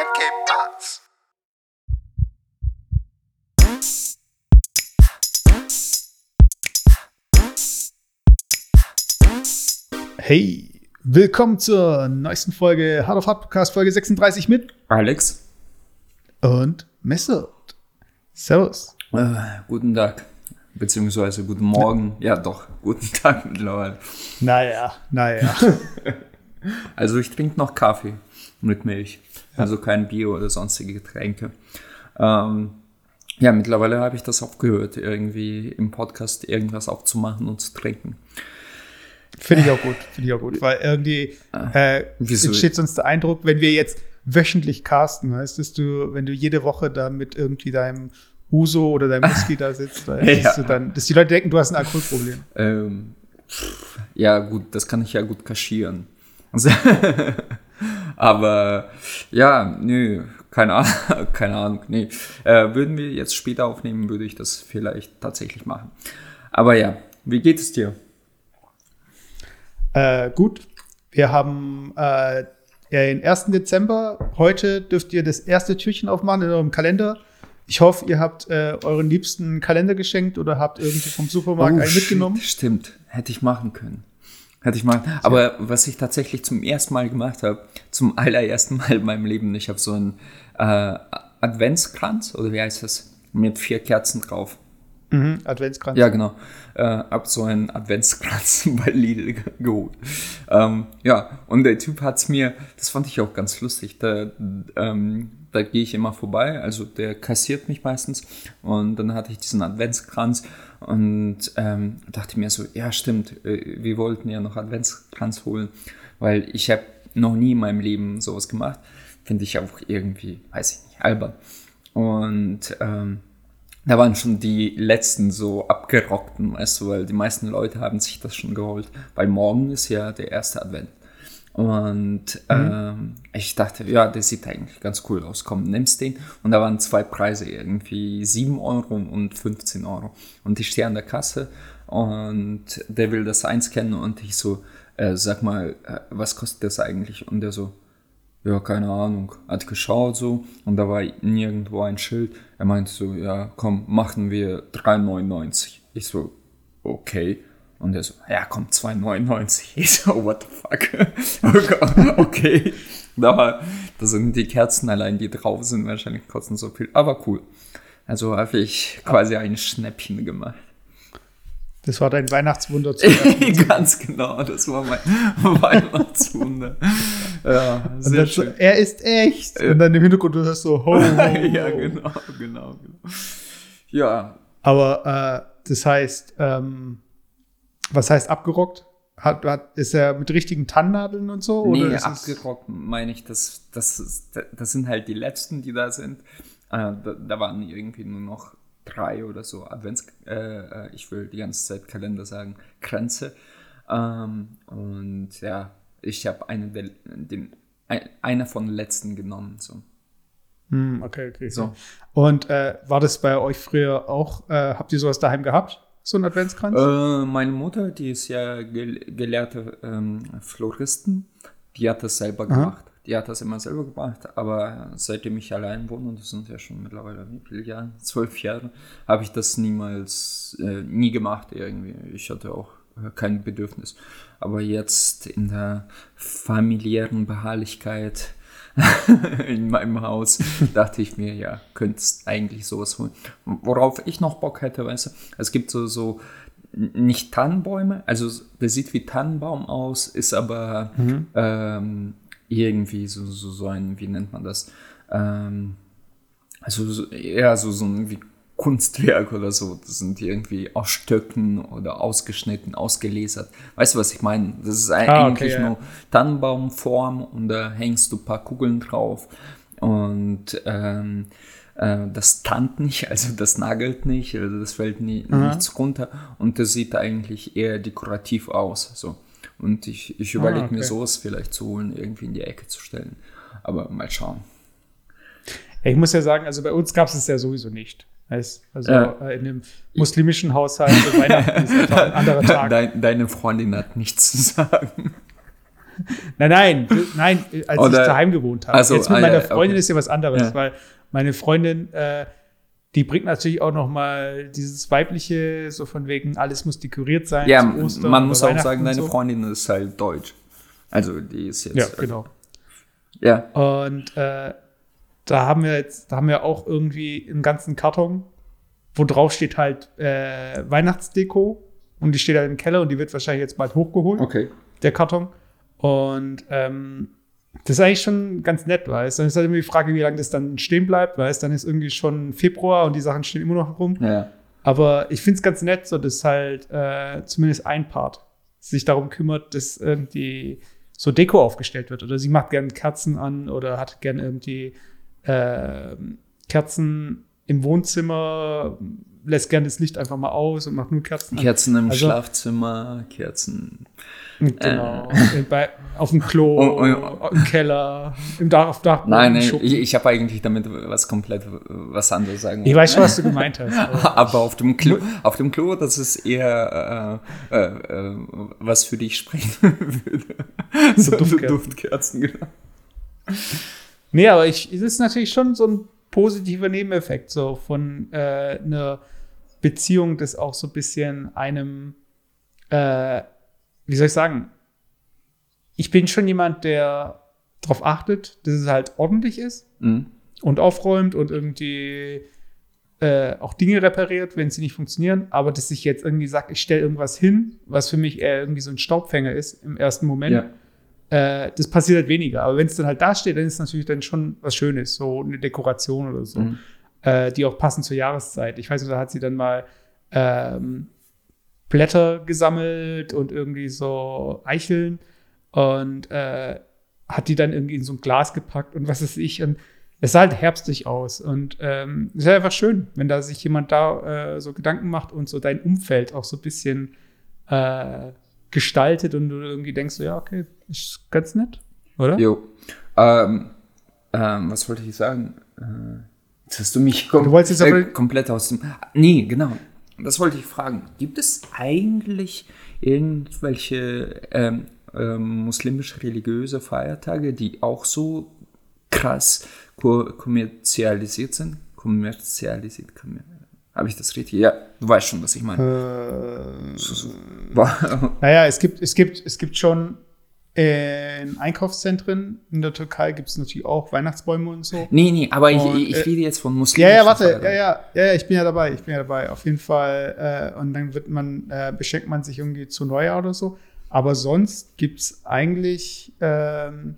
and que paz. Hey, willkommen zur neuesten Folge Hard of Hard Podcast, Folge 36 mit Alex. und Messer. Servus. Äh, guten Tag. Beziehungsweise guten Morgen. Ja, doch, guten Tag mittlerweile. Naja, naja. Also ich trinke noch Kaffee mit Milch. Also kein Bier oder sonstige Getränke. Ähm, ja, mittlerweile habe ich das aufgehört, irgendwie im Podcast irgendwas aufzumachen und zu trinken. Finde ich auch gut, finde ich auch gut, weil irgendwie äh, Wieso? entsteht sonst der Eindruck, wenn wir jetzt wöchentlich casten, heißt dass du, wenn du jede Woche da mit irgendwie deinem Uso oder deinem Whisky da sitzt, weil Ja. dann, dass die Leute denken, du hast ein Alkoholproblem. Ähm, ja, gut, das kann ich ja gut kaschieren. Aber ja, nö, keine Ahnung, keine Ahnung, nee. Äh, würden wir jetzt später aufnehmen, würde ich das vielleicht tatsächlich machen. Aber ja, wie geht es dir? Äh, gut, wir haben äh, den 1. Dezember. Heute dürft ihr das erste Türchen aufmachen in eurem Kalender. Ich hoffe, ihr habt äh, euren Liebsten Kalender geschenkt oder habt irgendwie vom Supermarkt einen mitgenommen. Stimmt, hätte ich machen können. Hätte ich machen. Aber was ich tatsächlich zum ersten Mal gemacht habe, zum allerersten Mal in meinem Leben, ich habe so einen äh, Adventskranz, oder wie heißt das? Mit vier Kerzen drauf. Mhm, Adventskranz. Ja, genau. Äh, hab so einen Adventskranz bei Lidl ge- geholt. Ähm, ja, und der Typ hat's mir, das fand ich auch ganz lustig, da, ähm, da gehe ich immer vorbei, also der kassiert mich meistens und dann hatte ich diesen Adventskranz und ähm, dachte mir so, ja stimmt, äh, wir wollten ja noch Adventskranz holen, weil ich habe noch nie in meinem Leben sowas gemacht. Finde ich auch irgendwie, weiß ich nicht, albern. Und ähm, da waren schon die letzten so abgerockten, weißt du, weil die meisten Leute haben sich das schon geholt, weil morgen ist ja der erste Advent. Und ähm, ich dachte, ja, der sieht eigentlich ganz cool aus. Komm, nimmst den. Und da waren zwei Preise, irgendwie 7 Euro und 15 Euro. Und ich stehe an der Kasse und der will das einscannen und ich so, äh, sag mal, äh, was kostet das eigentlich? Und der so, ja, keine Ahnung. Hat geschaut so und da war nirgendwo ein Schild. Er meinte so, ja, komm, machen wir 3,99. Ich so, okay. Und er so, ja, komm, 2,99. Ich so, what the fuck? okay. Da, war, da sind die Kerzen allein, die drauf sind, wahrscheinlich kosten so viel. Aber cool. Also habe ich quasi ein Schnäppchen gemacht. Das war dein Weihnachtswunder zu. Ganz genau, das war mein Weihnachtswunder. Ja, sehr dann so, schön. er ist echt. Und dann im Hintergrund du hörst so, ho, ho, ho. ja, genau, genau, genau. Ja, Aber äh, das heißt, ähm, was heißt abgerockt? Hat, hat, ist er mit richtigen Tannennadeln und so? nee, oder abgerockt meine ich, das, das, das sind halt die letzten, die da sind. Äh, da, da waren irgendwie nur noch drei oder so Advents, äh, äh, ich will die ganze Zeit Kalender sagen, Kränze. Ähm, und ja, ich habe einen der, den, ein, einer von den letzten genommen. So. Hm, okay, okay. So. Und äh, war das bei euch früher auch? Äh, habt ihr sowas daheim gehabt? So ein Adventskranz? Äh, meine Mutter, die ist ja gel gelehrte ähm, Floristin, die hat das selber gemacht. Die hat das immer selber gemacht, aber seitdem ich allein wohne, und das sind ja schon mittlerweile wie viele Jahre, zwölf Jahre, habe ich das niemals, äh, nie gemacht irgendwie. Ich hatte auch äh, kein Bedürfnis. Aber jetzt in der familiären Beharrlichkeit in meinem Haus dachte ich mir, ja, könntest eigentlich sowas holen. Worauf ich noch Bock hätte, weißt du, es gibt so, so nicht Tannenbäume, also der sieht wie Tannenbaum aus, ist aber ähm, irgendwie so, so, so ein, wie nennt man das? Ähm, also so, eher so, so ein wie Kunstwerk oder so. Das sind irgendwie aus Stöcken oder ausgeschnitten, ausgelasert. Weißt du, was ich meine? Das ist Ah, okay, eigentlich ja. nur Tannenbaumform und da hängst du ein paar Kugeln drauf und ähm, äh, das tannt nicht, also das nagelt nicht, also das fällt nie, nichts runter und das sieht eigentlich eher dekorativ aus. So. Und ich, ich überlege mir okay. sowas vielleicht zu holen, irgendwie in die Ecke zu stellen. Aber mal schauen. Ich muss ja sagen, also bei uns gab es es ja sowieso nicht. Heißt, Also äh, in einem muslimischen Haushalt so Weihnachten ist einfach ein anderer Tag. Dein, deine Freundin hat nichts zu sagen. nein, nein, nein, als Oder- ich daheim gewohnt habe. Also, Jetzt mit ah, meiner Freundin okay. ist ja was anderes, Ja. weil meine Freundin, äh, die bringt natürlich auch noch mal dieses weibliche, so von wegen, alles muss dekoriert sein. Ja, man muss auch sagen, deine so. Freundin ist halt deutsch. Also die ist jetzt. Ja, also, genau. Ja, Und äh, da haben wir jetzt, da haben wir auch irgendwie einen ganzen Karton, wo drauf steht halt äh, Weihnachtsdeko und die steht halt im Keller und die wird wahrscheinlich jetzt bald hochgeholt, okay. der Karton. Und ähm, das ist eigentlich schon ganz nett, weißt Dann ist halt immer die Frage, wie lange das dann stehen bleibt, weißt Dann ist irgendwie schon Februar und die Sachen stehen immer noch rum. Ja. Aber ich finde es ganz nett, so dass halt äh, zumindest ein Part sich darum kümmert, dass irgendwie so Deko aufgestellt wird. Oder sie macht gern Kerzen an oder hat gern irgendwie ähm, Kerzen im Wohnzimmer, lässt gern das Licht einfach mal aus und macht nur Kerzen an. Kerzen im Also- Schlafzimmer, Kerzen. Genau. Bei, auf dem Klo, Oh, oh, im Keller, im Dach, auf Dachboden. Nein, nein ich, ich habe eigentlich damit was komplett was anderes sagen. ich weiß schon, was du gemeint hast. aber- Aber auf dem Klo, auf dem Klo, das ist eher äh, äh, äh, was für dich sprechen würde. So Duftkerzen. Duftkerzen, genau. Nee, aber ich, es ist natürlich schon so ein positiver Nebeneffekt so von äh, einer Beziehung, das auch so ein bisschen einem, äh, wie soll ich sagen, ich bin schon jemand, der darauf achtet, dass es halt ordentlich ist Mhm. und aufräumt und irgendwie äh, auch Dinge repariert, wenn sie nicht funktionieren, aber dass ich jetzt irgendwie sage, ich stelle irgendwas hin, was für mich eher irgendwie so ein Staubfänger ist im ersten Moment, Ja. Äh, das passiert halt weniger. Aber wenn es dann halt da steht, dann ist es natürlich dann schon was Schönes, so eine Dekoration oder so, Mhm. äh, die auch passend zur Jahreszeit. Ich weiß nicht, da hat sie dann mal ähm, Blätter gesammelt und irgendwie so Eicheln und äh, hat die dann irgendwie in so ein Glas gepackt und was weiß ich. Und es sah halt herbstlich aus. Und ähm, es ist einfach schön, wenn da sich jemand da äh, so Gedanken macht und so dein Umfeld auch so ein bisschen äh, gestaltet und du irgendwie denkst, so, ja, okay, ist ganz nett, oder? Jo. Ähm, ähm, was wollte ich sagen? Äh, jetzt hast du mich kom Du wolltest jetzt äh, komplett aus dem. Nee, genau. Das wollte ich fragen. Gibt es eigentlich irgendwelche ähm, ähm, muslimisch-religiöse Feiertage, die auch so krass ko kommerzialisiert sind? Kommerzialisiert? Kommer Habe ich das richtig? Ja, du weißt schon, was ich meine. Äh, naja, es gibt, es gibt, es gibt schon in Einkaufszentren in der Türkei gibt es natürlich auch Weihnachtsbäume und so. nee, nee, aber ich, Und, ich äh, rede jetzt von Ja, muslimischen ja, warte, ja, ja, ja, ja, ich bin ja dabei, ich bin ja dabei, auf jeden Fall. Äh, und dann wird man, äh, beschenkt man sich irgendwie zu Neujahr oder so. Aber sonst gibt es eigentlich ähm,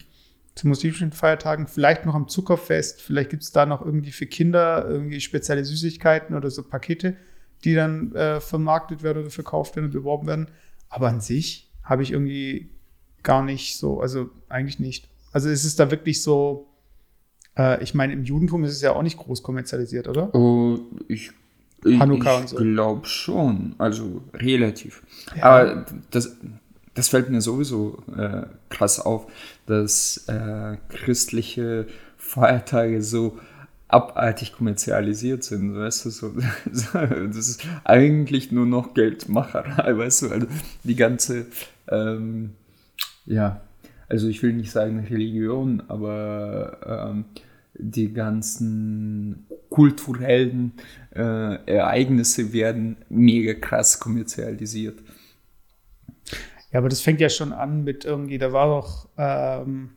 zu muslimischen Feiertagen vielleicht noch am Zuckerfest, vielleicht gibt es da noch irgendwie für Kinder irgendwie spezielle Süßigkeiten oder so Pakete, die dann äh, vermarktet werden oder verkauft werden und beworben werden. Aber an sich habe ich irgendwie gar nicht so, also eigentlich nicht. Also es ist da wirklich so, äh, ich meine, im Judentum ist es ja auch nicht groß kommerzialisiert, oder? Oh, ich ich, Hanukkah ich und so. glaube schon, also relativ. Ja. Aber das, das fällt mir sowieso äh, krass auf, dass äh, christliche Feiertage so abartig kommerzialisiert sind, weißt du, so, das ist eigentlich nur noch Geldmacherei, weißt du, also die ganze, ähm, ja, also ich will nicht sagen Religion, aber ähm, die ganzen kulturellen äh, Ereignisse werden mega krass kommerzialisiert. Ja, aber das fängt ja schon an mit irgendwie, da war doch, ähm,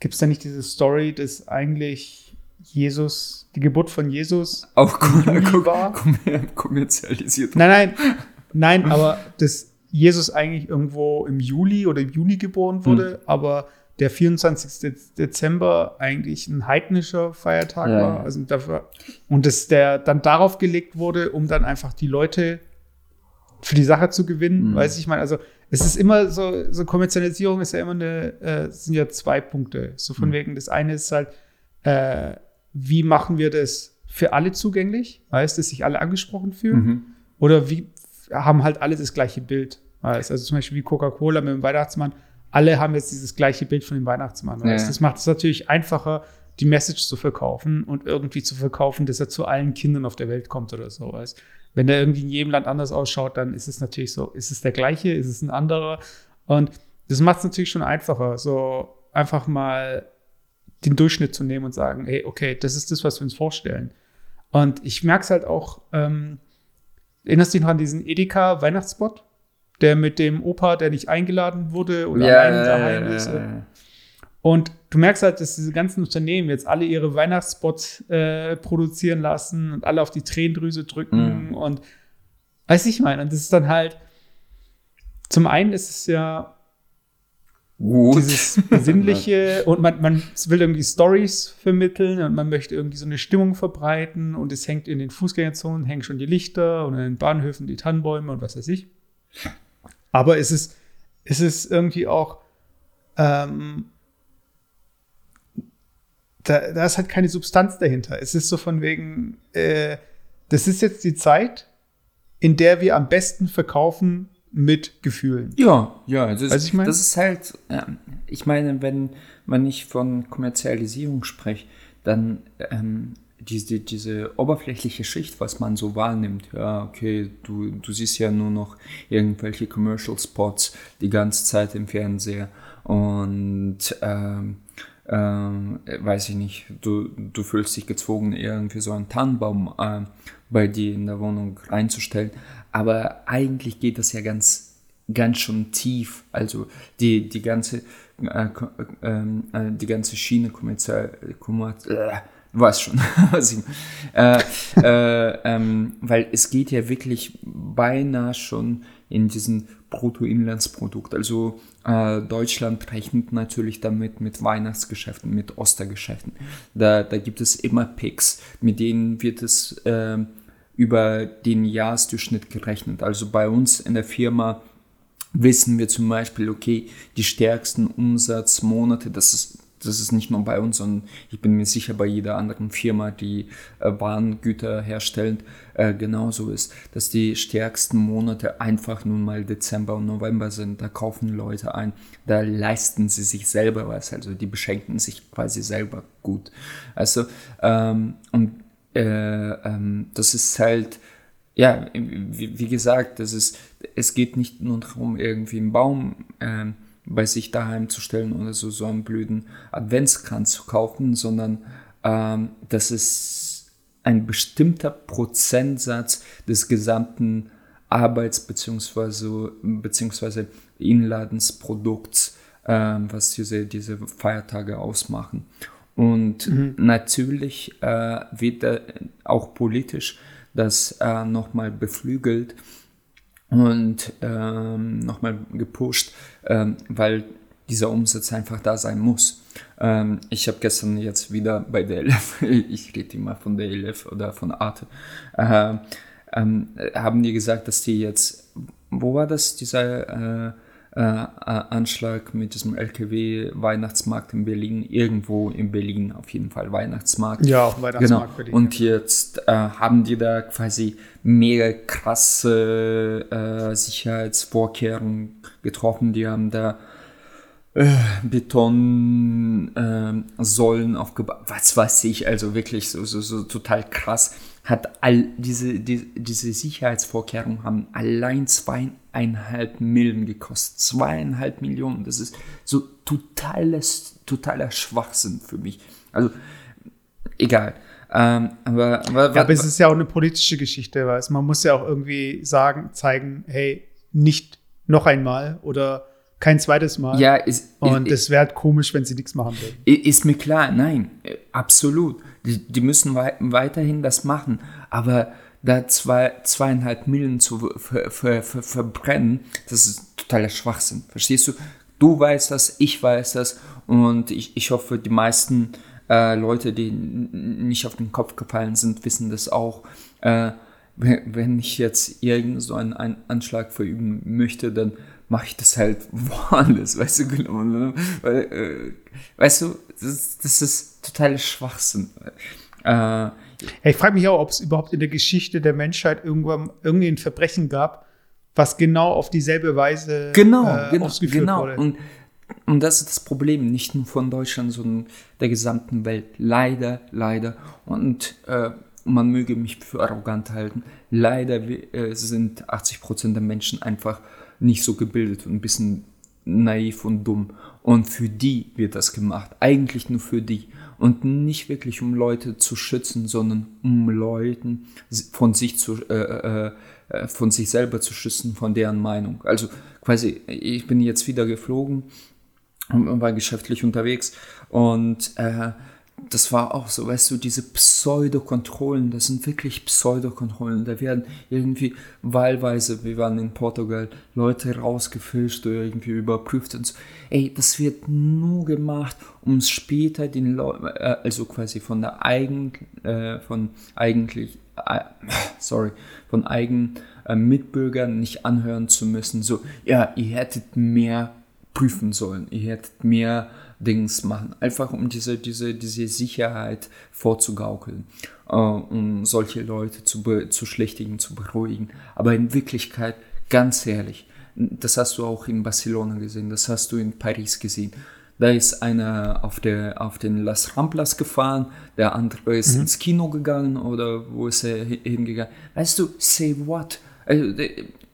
gibt es da nicht diese Story, dass eigentlich Jesus, die Geburt von Jesus, Auch kom Juli kom war? kom kommerzialisiert. nein, nein, nein, aber dass Jesus eigentlich irgendwo im Juli oder im Juni geboren wurde, aber der 24. Dez- Dezember eigentlich ein heidnischer Feiertag Ja, war. Also dafür, und dass der dann darauf gelegt wurde, um dann einfach die Leute für die Sache zu gewinnen. Mhm. Weiß ich meine, also es ist immer so, so Kommerzialisierung ist ja immer eine, äh, es sind ja zwei Punkte. So von Mhm. wegen, das eine ist halt, äh, wie machen wir das für alle zugänglich? Heißt, dass sich alle angesprochen fühlen? Mhm. Oder wie haben halt alle das gleiche Bild? Weißt? Also zum Beispiel wie Coca-Cola mit dem Weihnachtsmann. Alle haben jetzt dieses gleiche Bild von dem Weihnachtsmann. Ja. Das macht es natürlich einfacher, die Message zu verkaufen und irgendwie zu verkaufen, dass er zu allen Kindern auf der Welt kommt oder so. Weißt? Wenn der irgendwie in jedem Land anders ausschaut, dann ist es natürlich so, ist es der gleiche, ist es ein anderer? Und das macht es natürlich schon einfacher, so einfach mal den Durchschnitt zu nehmen und sagen, hey, okay, das ist das, was wir uns vorstellen. Und ich merke es halt auch, ähm, erinnerst du dich noch an diesen Edeka-Weihnachtsspot? Der mit dem Opa, der nicht eingeladen wurde oder Ja, allein daheim ja, ist. ja, ja. Und du merkst halt, dass diese ganzen Unternehmen jetzt alle ihre Weihnachtsspots äh, produzieren lassen und alle auf die Tränendrüse drücken Mhm. und weiß ich meine. Und das ist dann halt, zum einen ist es ja Gut. dieses Besinnliche und man, man will irgendwie Stories vermitteln und man möchte irgendwie so eine Stimmung verbreiten und es hängt in den Fußgängerzonen, hängen schon die Lichter und in den Bahnhöfen die Tannenbäume und was weiß ich. Aber es ist, es ist irgendwie auch, ähm, da, da ist halt keine Substanz dahinter. Es ist so von wegen, äh, das ist jetzt die Zeit, in der wir am besten verkaufen mit Gefühlen. Ja, ja, das, du, ich mein? das ist halt, ähm, ich meine, wenn man nicht von Kommerzialisierung spricht, dann ähm, diese, diese oberflächliche Schicht, was man so wahrnimmt, ja, okay, du, du siehst ja nur noch irgendwelche Commercial Spots die ganze Zeit im Fernseher und ähm, ähm, weiß ich nicht, du, du fühlst dich gezwungen, irgendwie so einen Tannenbaum äh, bei dir in der Wohnung reinzustellen. Aber eigentlich geht das ja ganz, ganz schon tief. Also die, die ganze, äh, ähm, äh, die ganze Schiene kommerziell, kommerz, äh, du weißt schon, was ich, äh, äh, ähm, weil es geht ja wirklich beinahe schon in diesen Bruttoinlandsprodukt. Also äh, Deutschland rechnet natürlich damit mit Weihnachtsgeschäften, mit Ostergeschäften. Da, da gibt es immer Picks, mit denen wird es ähm, über den Jahresdurchschnitt gerechnet. Also bei uns in der Firma wissen wir zum Beispiel, okay, die stärksten Umsatzmonate, das ist, das ist nicht nur bei uns, sondern ich bin mir sicher bei jeder anderen Firma, die äh, Warengüter herstellt, äh, genauso ist, dass die stärksten Monate einfach nun mal Dezember und November sind. Da kaufen Leute ein, da leisten sie sich selber was, also die beschenken sich quasi selber gut. Also, ähm, und äh, ähm, das ist halt, ja, wie, wie gesagt, das ist, es geht nicht nur darum, irgendwie einen Baum ähm, bei sich daheim zu stellen oder so, so einen blöden Adventskranz zu kaufen, sondern ähm, das ist ein bestimmter Prozentsatz des gesamten Arbeits- bzw. beziehungsweise Inladensprodukts, ähm, was diese, diese Feiertage ausmachen. Und natürlich äh, wird auch politisch das äh, nochmal beflügelt und ähm, nochmal gepusht, ähm, weil dieser Umsatz einfach da sein muss. Ähm, ich habe gestern jetzt wieder bei der LF, ich rede immer von der LF oder von Arte, äh, haben die gesagt, dass die jetzt, wo war das, dieser äh, äh, Anschlag mit diesem LKW-Weihnachtsmarkt in Berlin, irgendwo in Berlin auf jeden Fall Weihnachtsmarkt. Ja, dem Weihnachtsmarkt Genau. Berlin. Und jetzt äh, haben die da quasi mega krasse äh, Sicherheitsvorkehrungen getroffen. Die haben da äh, Betonsäulen ähm, Säulen aufgebaut, was weiß ich, also wirklich so, so, so total krass. Hat all diese, die, diese Sicherheitsvorkehrungen haben allein zweieinhalb Millionen gekostet. Zweieinhalb Millionen, das ist so totales, totaler Schwachsinn für mich. Also, egal. Ähm, aber, aber, Ja, aber es ist ja auch eine politische Geschichte, weil man muss ja auch irgendwie sagen, zeigen, hey, nicht noch einmal oder kein zweites Mal. ja, ist, Und es wäre halt komisch, wenn sie nichts machen würden. Ist mir klar, nein, absolut. Die, die müssen wei weiterhin das machen, aber da zwei, zweieinhalb Millionen zu ver ver ver verbrennen, das ist totaler Schwachsinn. Verstehst du? Du weißt das, ich weiß das und ich, ich hoffe, die meisten äh, Leute, die nicht auf den Kopf gefallen sind, wissen das auch. Äh, wenn ich jetzt irgend so einen Anschlag verüben möchte, dann mache ich das halt woanders, weißt du, genau. Ne? Weil, äh, weißt du, das, ist- das ist totaler Schwachsinn. Äh, ich frage mich auch, ob es überhaupt in der Geschichte der Menschheit irgendwann irgendwie ein Verbrechen gab, was genau auf dieselbe Weise genau, äh, genau, ausgeführt genau. wurde. Und, und das ist das Problem, nicht nur von Deutschland, sondern der gesamten Welt. Leider, leider. Und äh, man möge mich für arrogant halten. Leider äh, sind 80% der Menschen einfach nicht so gebildet und ein bisschen naiv und dumm. Und für die wird das gemacht. Eigentlich nur für die. Und nicht wirklich um Leute zu schützen, sondern um Leuten von sich zu, äh, äh, äh, von sich selber zu schützen, von deren Meinung. Also quasi, ich bin jetzt wieder geflogen und war geschäftlich unterwegs und äh, das war auch so, weißt du, diese Pseudokontrollen, das sind wirklich Pseudokontrollen. Da werden irgendwie wahlweise, wir waren in Portugal, Leute rausgefischt oder irgendwie überprüft und so. Ey, das wird nur gemacht, um später den Leuten, äh, also quasi von der eigen, äh, von eigentlich, äh, sorry, von eigen äh, Mitbürgern nicht anhören zu müssen. So, ja, ihr hättet mehr prüfen sollen, ihr hättet mehr Dings machen, einfach um diese, diese, diese Sicherheit vorzugaukeln, äh, um solche Leute zu, zu schlächtigen, zu beruhigen. Aber in Wirklichkeit, ganz ehrlich, das hast du auch in Barcelona gesehen, das hast du in Paris gesehen. Da ist einer auf, der, auf den Las Ramplas gefahren, der andere ist mhm. ins Kino gegangen oder wo ist er hingegangen? Weißt du, say what? Also,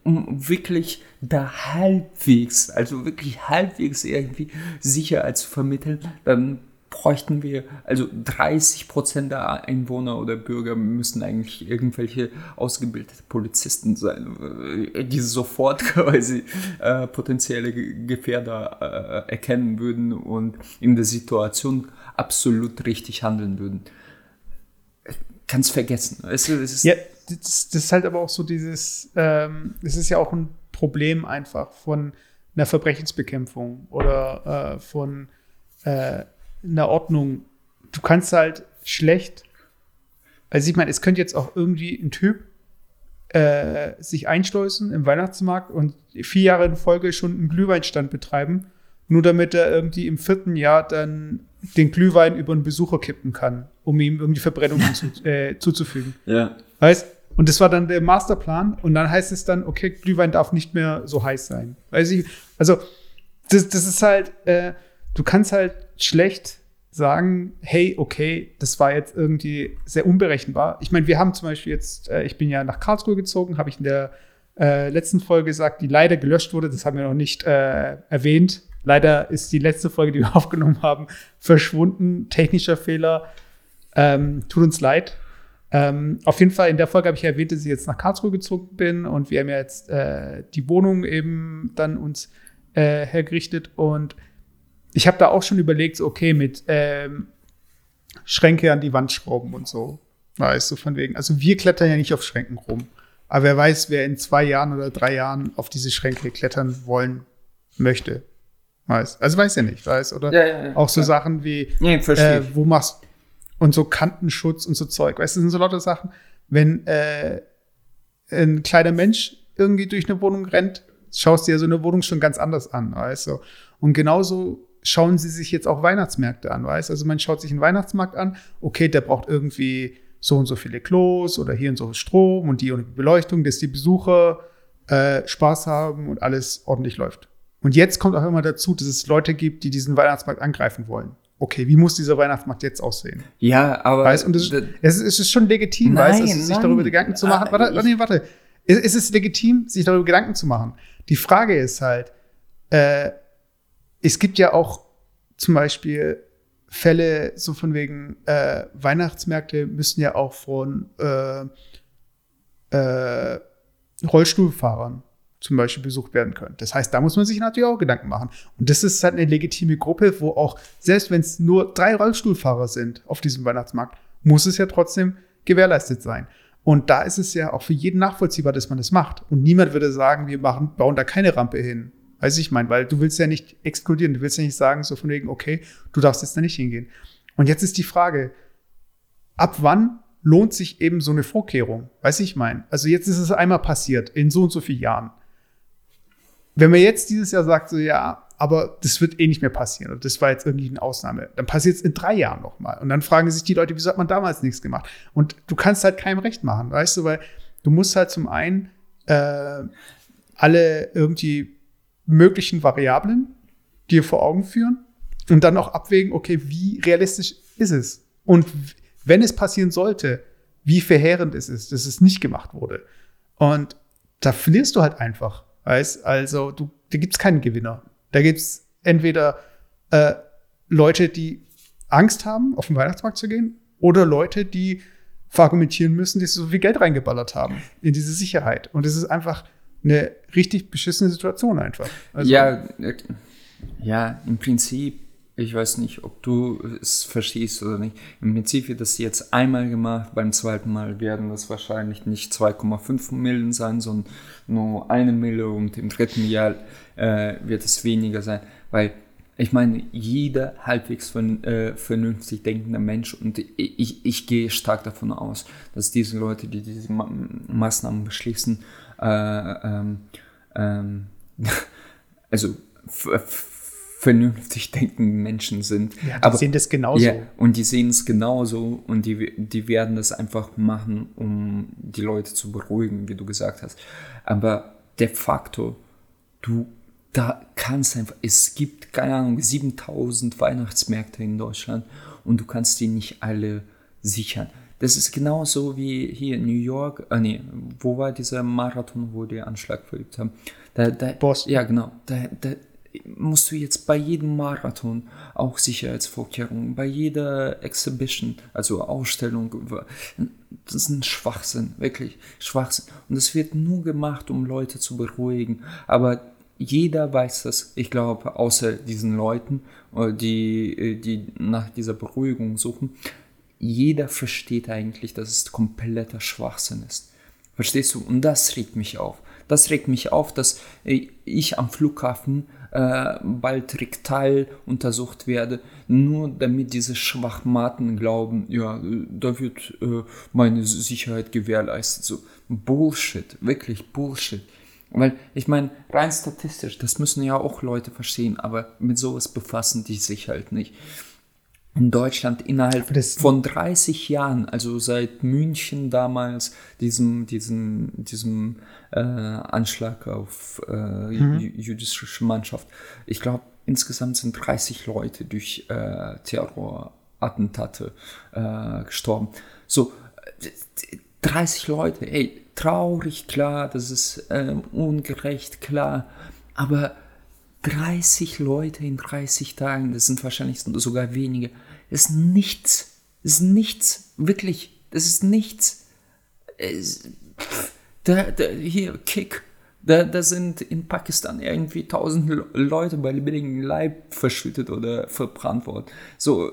um wirklich da halbwegs, also wirklich halbwegs irgendwie Sicherheit zu vermitteln, dann bräuchten wir, also 30 Prozent der Einwohner oder Bürger müssen eigentlich irgendwelche ausgebildete Polizisten sein, die sofort quasi äh, potenzielle Gefährder äh, erkennen würden und in der Situation absolut richtig handeln würden. Kannst vergessen. Es, es ja, das, das, ist halt aber auch so dieses, ähm, ist ja auch ein Problem einfach von einer Verbrechensbekämpfung oder äh, von äh, einer Ordnung. Du kannst halt schlecht, also ich meine, es könnte jetzt auch irgendwie ein Typ äh, sich einschleusen im Weihnachtsmarkt und vier Jahre in Folge schon einen Glühweinstand betreiben, nur damit er irgendwie im vierten Jahr dann den Glühwein über einen Besucher kippen kann, um ihm irgendwie Verbrennungen zu, äh, zuzufügen. Ja. Weißt und das war dann der Masterplan. Und dann heißt es dann, okay, Glühwein darf nicht mehr so heiß sein. Weiß ich, also, das, das ist halt, äh, du kannst halt schlecht sagen, hey, okay, das war jetzt irgendwie sehr unberechenbar. Ich meine, wir haben zum Beispiel jetzt, äh, ich bin ja nach Karlsruhe gezogen, habe ich in der äh, letzten Folge gesagt, die leider gelöscht wurde. Das haben wir noch nicht äh, erwähnt. Leider ist die letzte Folge, die wir aufgenommen haben, verschwunden. Technischer Fehler. Ähm, tut uns leid. Ähm, auf jeden Fall in der Folge habe ich erwähnt, dass ich jetzt nach Karlsruhe gezogen bin und wir haben ja jetzt äh, die Wohnung eben dann uns äh, hergerichtet und ich habe da auch schon überlegt, so, okay, mit ähm, Schränke an die Wand schrauben und so. Weißt du, von wegen. Also wir klettern ja nicht auf Schränken rum. Aber wer weiß, wer in zwei Jahren oder drei Jahren auf diese Schränke klettern wollen möchte. Weiß. Also weiß ja nicht, weiß, oder? Ja, ja, ja. Auch so Sachen wie, nee, äh, wo machst, und so Kantenschutz und so Zeug. Weißt du, das sind so lauter Sachen. Wenn äh, ein kleiner Mensch irgendwie durch eine Wohnung rennt, schaust du dir so eine Wohnung schon ganz anders an, weißt du. Und genauso schauen sie sich jetzt auch Weihnachtsmärkte an, weißt du. Also man schaut sich einen Weihnachtsmarkt an, okay, der braucht irgendwie so und so viele Klos oder hier und so Strom und die und die Beleuchtung, dass die Besucher äh, Spaß haben und alles ordentlich läuft. Und jetzt kommt auch immer dazu, dass es Leute gibt, die diesen Weihnachtsmarkt angreifen wollen okay, wie muss dieser Weihnachtsmarkt jetzt aussehen? Ja, aber. Weißt, und es, es, es ist schon legitim, nein, weißt, sich darüber Gedanken zu machen. Warte, warte, nee, warte. Es, es ist legitim, sich darüber Gedanken zu machen. Die Frage ist halt, äh, es gibt ja auch zum Beispiel Fälle so von wegen äh, Weihnachtsmärkte müssen ja auch von äh, äh, Rollstuhlfahrern zum Beispiel besucht werden können. Das heißt, da muss man sich natürlich auch Gedanken machen. Und das ist halt eine legitime Gruppe, wo auch, selbst wenn es nur drei Rollstuhlfahrer sind auf diesem Weihnachtsmarkt, muss es ja trotzdem gewährleistet sein. Und da ist es ja auch für jeden nachvollziehbar, dass man das macht. Und niemand würde sagen, wir machen, bauen da keine Rampe hin. Weiß ich mein, weil du willst ja nicht exkludieren, du willst ja nicht sagen, so von wegen, okay, du darfst jetzt da nicht hingehen. Und jetzt ist die Frage, ab wann lohnt sich eben so eine Vorkehrung? Weiß ich mein. Also jetzt ist es einmal passiert, in so und so vielen Jahren. Wenn man jetzt dieses Jahr sagt, so ja, aber das wird eh nicht mehr passieren und das war jetzt irgendwie eine Ausnahme, dann passiert es in drei Jahren nochmal. Und dann fragen sich die Leute, wieso hat man damals nichts gemacht? Und du kannst halt keinem recht machen, weißt du, weil du musst halt zum einen äh, alle irgendwie möglichen Variablen dir vor Augen führen und dann auch abwägen, okay, wie realistisch ist es? Und wenn es passieren sollte, wie verheerend ist es, dass es nicht gemacht wurde? Und da verlierst du halt einfach. Weißt, also du, da gibt es keinen Gewinner. Da gibt es entweder äh, Leute, die Angst haben, auf den Weihnachtsmarkt zu gehen, oder Leute, die verargumentieren müssen, sie so viel Geld reingeballert haben in diese Sicherheit. Und es ist einfach eine richtig beschissene Situation einfach. Also, ja, äh, ja, im Prinzip, ich weiß nicht, ob du es verstehst oder nicht. Im Prinzip wird das jetzt einmal gemacht, beim zweiten Mal werden das wahrscheinlich nicht 2,5 Millionen sein, sondern nur eine Million und im dritten Jahr äh, wird es weniger sein, weil ich meine, jeder halbwegs von, äh, vernünftig denkende Mensch, und ich, ich, ich, gehe stark davon aus, dass diese Leute, die diese Ma Maßnahmen beschließen, äh, ähm, ähm, also vernünftig denkende Menschen sind. Ja, die Aber, sehen das genauso. Ja, und die sehen es genauso und die, die werden das einfach machen, um die Leute zu beruhigen, wie du gesagt hast. Aber de facto, du da kannst einfach, es gibt, keine Ahnung, 7000 Weihnachtsmärkte in Deutschland und du kannst die nicht alle sichern. Das ist genauso wie hier in New York, äh, nee, wo war dieser Marathon, wo die Anschlag verübt haben? Da, da, Boston. Ja, genau. Da, da musst du jetzt bei jedem Marathon auch Sicherheitsvorkehrungen, bei jeder Exhibition, also Ausstellung, das ist ein Schwachsinn, wirklich Schwachsinn. Und das wird nur gemacht, um Leute zu beruhigen. Aber jeder weiß das, ich glaube, außer diesen Leuten, äh, die, äh, die nach dieser Beruhigung suchen. Jeder versteht eigentlich, dass es kompletter Schwachsinn ist. Verstehst du? Und das regt mich auf. Das regt mich auf, dass ich am Flughafen äh, bald rektal untersucht werde, nur damit diese Schwachmaten glauben, ja, da wird äh, meine Sicherheit gewährleistet. So Bullshit, wirklich Bullshit. Weil ich meine, rein statistisch, das müssen ja auch Leute verstehen, aber mit sowas befassen die sich halt nicht. In Deutschland innerhalb von 30 Jahren, also seit München damals, diesem, diesem, diesem äh, Anschlag auf äh, mhm. jüdische Mannschaft, ich glaube, insgesamt sind 30 Leute durch äh, Terrorattentate äh, gestorben. So, 30 Leute, ey, traurig, klar, das ist äh, ungerecht, klar, aber 30 Leute in 30 Tagen, das sind wahrscheinlich sogar wenige, das ist nichts, ist nichts, wirklich, das ist nichts. Da, da, hier, Kick, da, da sind in Pakistan irgendwie tausend Leute bei lebendigem Leib verschüttet oder verbrannt worden. So,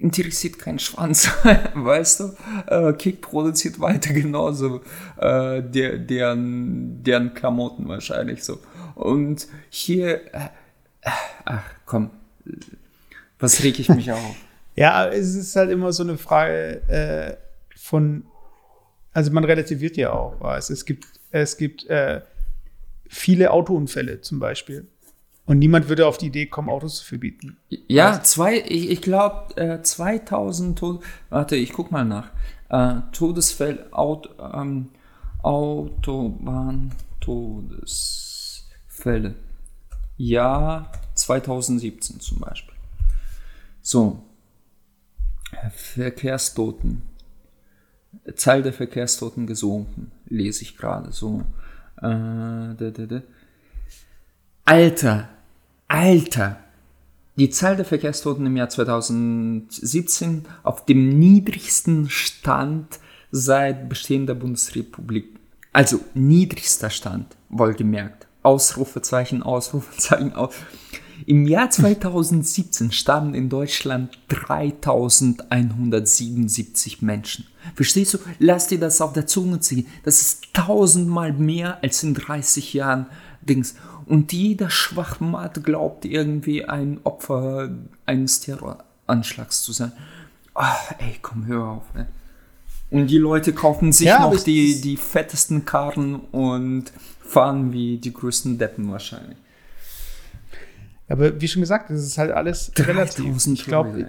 interessiert keinen Schwanz, weißt du? Äh, Kick produziert weiter genauso äh, der, deren, deren Klamotten wahrscheinlich so. Und hier, äh, äh ach komm, was reg ich mich auf? Ja, es ist halt immer so eine Frage äh, von, also man relativiert ja auch, was es gibt, es gibt äh, viele Autounfälle zum Beispiel. Und niemand würde auf die Idee kommen, Autos zu verbieten. Ja, zwei, ich, ich glaube, äh, 2000 Tod Warte, ich guck mal nach. Äh, Todesfälle, Aut, ähm, Autobahn-Todesfälle. Ja, 2017 zum Beispiel. So. Verkehrstoten. Zahl der Verkehrstoten gesunken, lese ich gerade so. Äh, da, da, da. Alter, Alter, die Zahl der Verkehrstoten im Jahr 2017 auf dem niedrigsten Stand seit Bestehen der Bundesrepublik. Also niedrigster Stand, wohlgemerkt. Ausrufezeichen, Ausrufezeichen, aus. Im Jahr 2017 starben in Deutschland 3177 Menschen. Verstehst du? Lass dir das auf der Zunge ziehen. Das ist tausendmal mehr als in 30 Jahren Dings. Und jeder Schwachmat glaubt irgendwie ein Opfer eines Terroranschlags zu sein. Ach, ey, komm, hör auf. Ey. Und die Leute kaufen sich ja, noch die, die fettesten Karren und fahren wie die größten Deppen wahrscheinlich. Aber wie schon gesagt, das ist halt alles relativ. Ich glaube,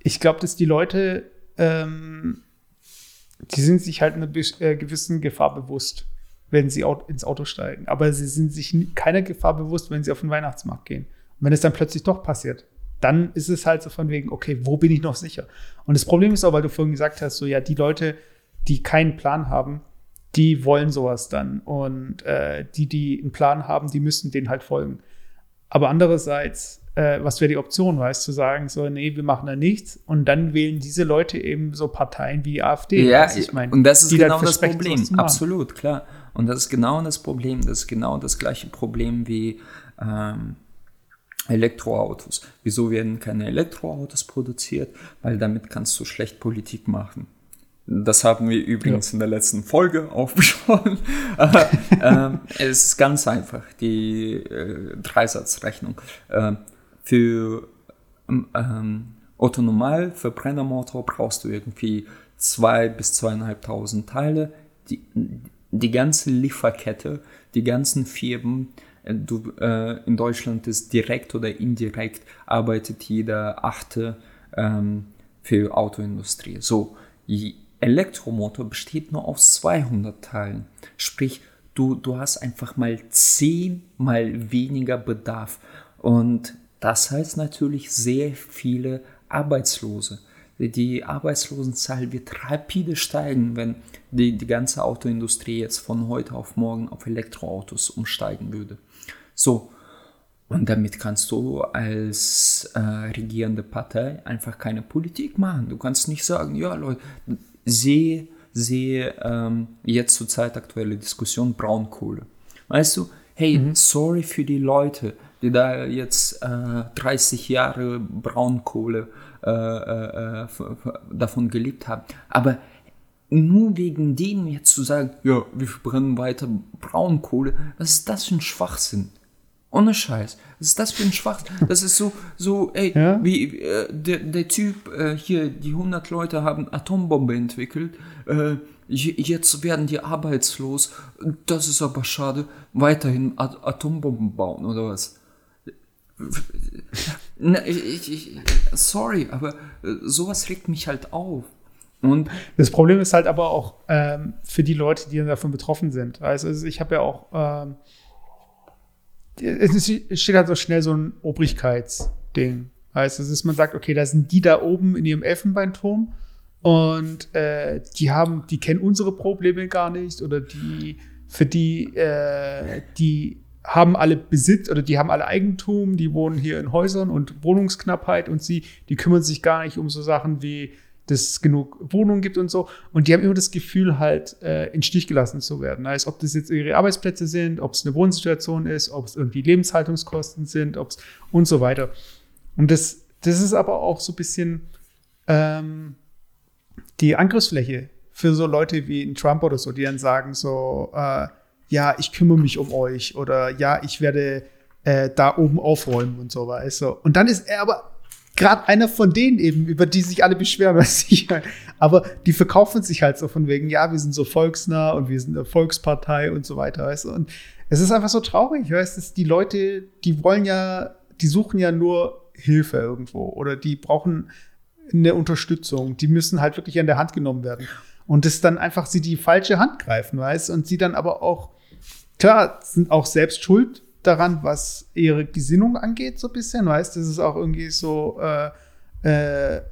ich glaube, dass die Leute, ähm, die sind sich halt einer äh, gewissen Gefahr bewusst wenn sie ins Auto steigen. Aber sie sind sich keiner Gefahr bewusst, wenn sie auf den Weihnachtsmarkt gehen. Und wenn es dann plötzlich doch passiert, dann ist es halt so von wegen, okay, wo bin ich noch sicher? Und das Problem ist auch, weil du vorhin gesagt hast, so ja, die Leute, die keinen Plan haben, die wollen sowas dann. Und äh, die, die einen Plan haben, die müssen den halt folgen. Aber andererseits, äh, was wäre die Option, weißt zu sagen, so, nee, wir machen da nichts und dann wählen diese Leute eben so Parteien wie die AfD. Ja, ich mein, und das ist genau das Problem. Absolut, klar. Und das ist genau das Problem. Das ist genau das gleiche Problem wie ähm, Elektroautos. Wieso werden keine Elektroautos produziert? Weil damit kannst du schlecht Politik machen. Das haben wir übrigens ja. in der letzten Folge aufgesprochen. äh, es ist ganz einfach, die äh, Dreisatzrechnung. Äh, für ähm, Autonomal Verbrennermotor brauchst du irgendwie zwei bis zweieinhalbtausend Teile. Die, die ganze Lieferkette, die ganzen Firmen, äh, du, äh, in Deutschland ist direkt oder indirekt arbeitet jeder Achte ähm, für Autoindustrie. So, Elektromotor besteht nur aus 200 Teilen. Sprich, du, du hast einfach mal zehnmal weniger Bedarf. Und das heißt natürlich sehr viele Arbeitslose. Die Arbeitslosenzahl wird rapide steigen, wenn die, die ganze Autoindustrie jetzt von heute auf morgen auf Elektroautos umsteigen würde. So, und damit kannst du als äh, regierende Partei einfach keine Politik machen. Du kannst nicht sagen, ja Leute, sehe, sehe ähm, jetzt zur Zeit aktuelle Diskussion Braunkohle. Weißt du, hey, mhm. sorry für die Leute, die da jetzt äh, 30 Jahre Braunkohle äh, äh, äh davon gelebt haben. Aber nur wegen dem jetzt zu sagen, ja, wir verbrennen weiter Braunkohle, was ist das für ein Schwachsinn? Ohne Scheiß. Was ist das für ein Schwach? Das ist so, so ey, ja? wie äh, der, der Typ äh, hier, die 100 Leute haben Atombombe entwickelt. Äh, jetzt werden die arbeitslos. Das ist aber schade. Weiterhin At Atombomben bauen oder was? ich, ich, sorry, aber äh, sowas regt mich halt auf. Und das Problem ist halt aber auch ähm, für die Leute, die davon betroffen sind. Also ich habe ja auch ähm, es steht halt so schnell so ein Obrigkeitsding. Heißt, es ist, man sagt, okay, da sind die da oben in ihrem Elfenbeinturm und äh, die haben, die kennen unsere Probleme gar nicht oder die, für die, äh, die haben alle Besitz oder die haben alle Eigentum, die wohnen hier in Häusern und Wohnungsknappheit und sie, die kümmern sich gar nicht um so Sachen wie dass es genug Wohnungen gibt und so. Und die haben immer das Gefühl, halt äh, in Stich gelassen zu werden. Als ob das jetzt ihre Arbeitsplätze sind, ob es eine Wohnsituation ist, ob es irgendwie Lebenshaltungskosten sind, ob es und so weiter. Und das, das ist aber auch so ein bisschen ähm, die Angriffsfläche für so Leute wie ein Trump oder so, die dann sagen so, äh, ja, ich kümmere mich um euch oder ja, ich werde äh, da oben aufräumen und so weiter. Und dann ist er aber gerade einer von denen eben, über die sich alle beschweren, weiß ich. Aber die verkaufen sich halt so von wegen, ja, wir sind so volksnah und wir sind eine Volkspartei und so weiter, weißt du. Und es ist einfach so traurig, weißt du, die Leute, die wollen ja, die suchen ja nur Hilfe irgendwo oder die brauchen eine Unterstützung. Die müssen halt wirklich an der Hand genommen werden. Und das dann einfach sie die falsche Hand greifen, weißt du, und sie dann aber auch, klar, sind auch selbst schuld, daran, was ihre Gesinnung angeht, so ein bisschen. Weißt das ist auch irgendwie so äh, äh,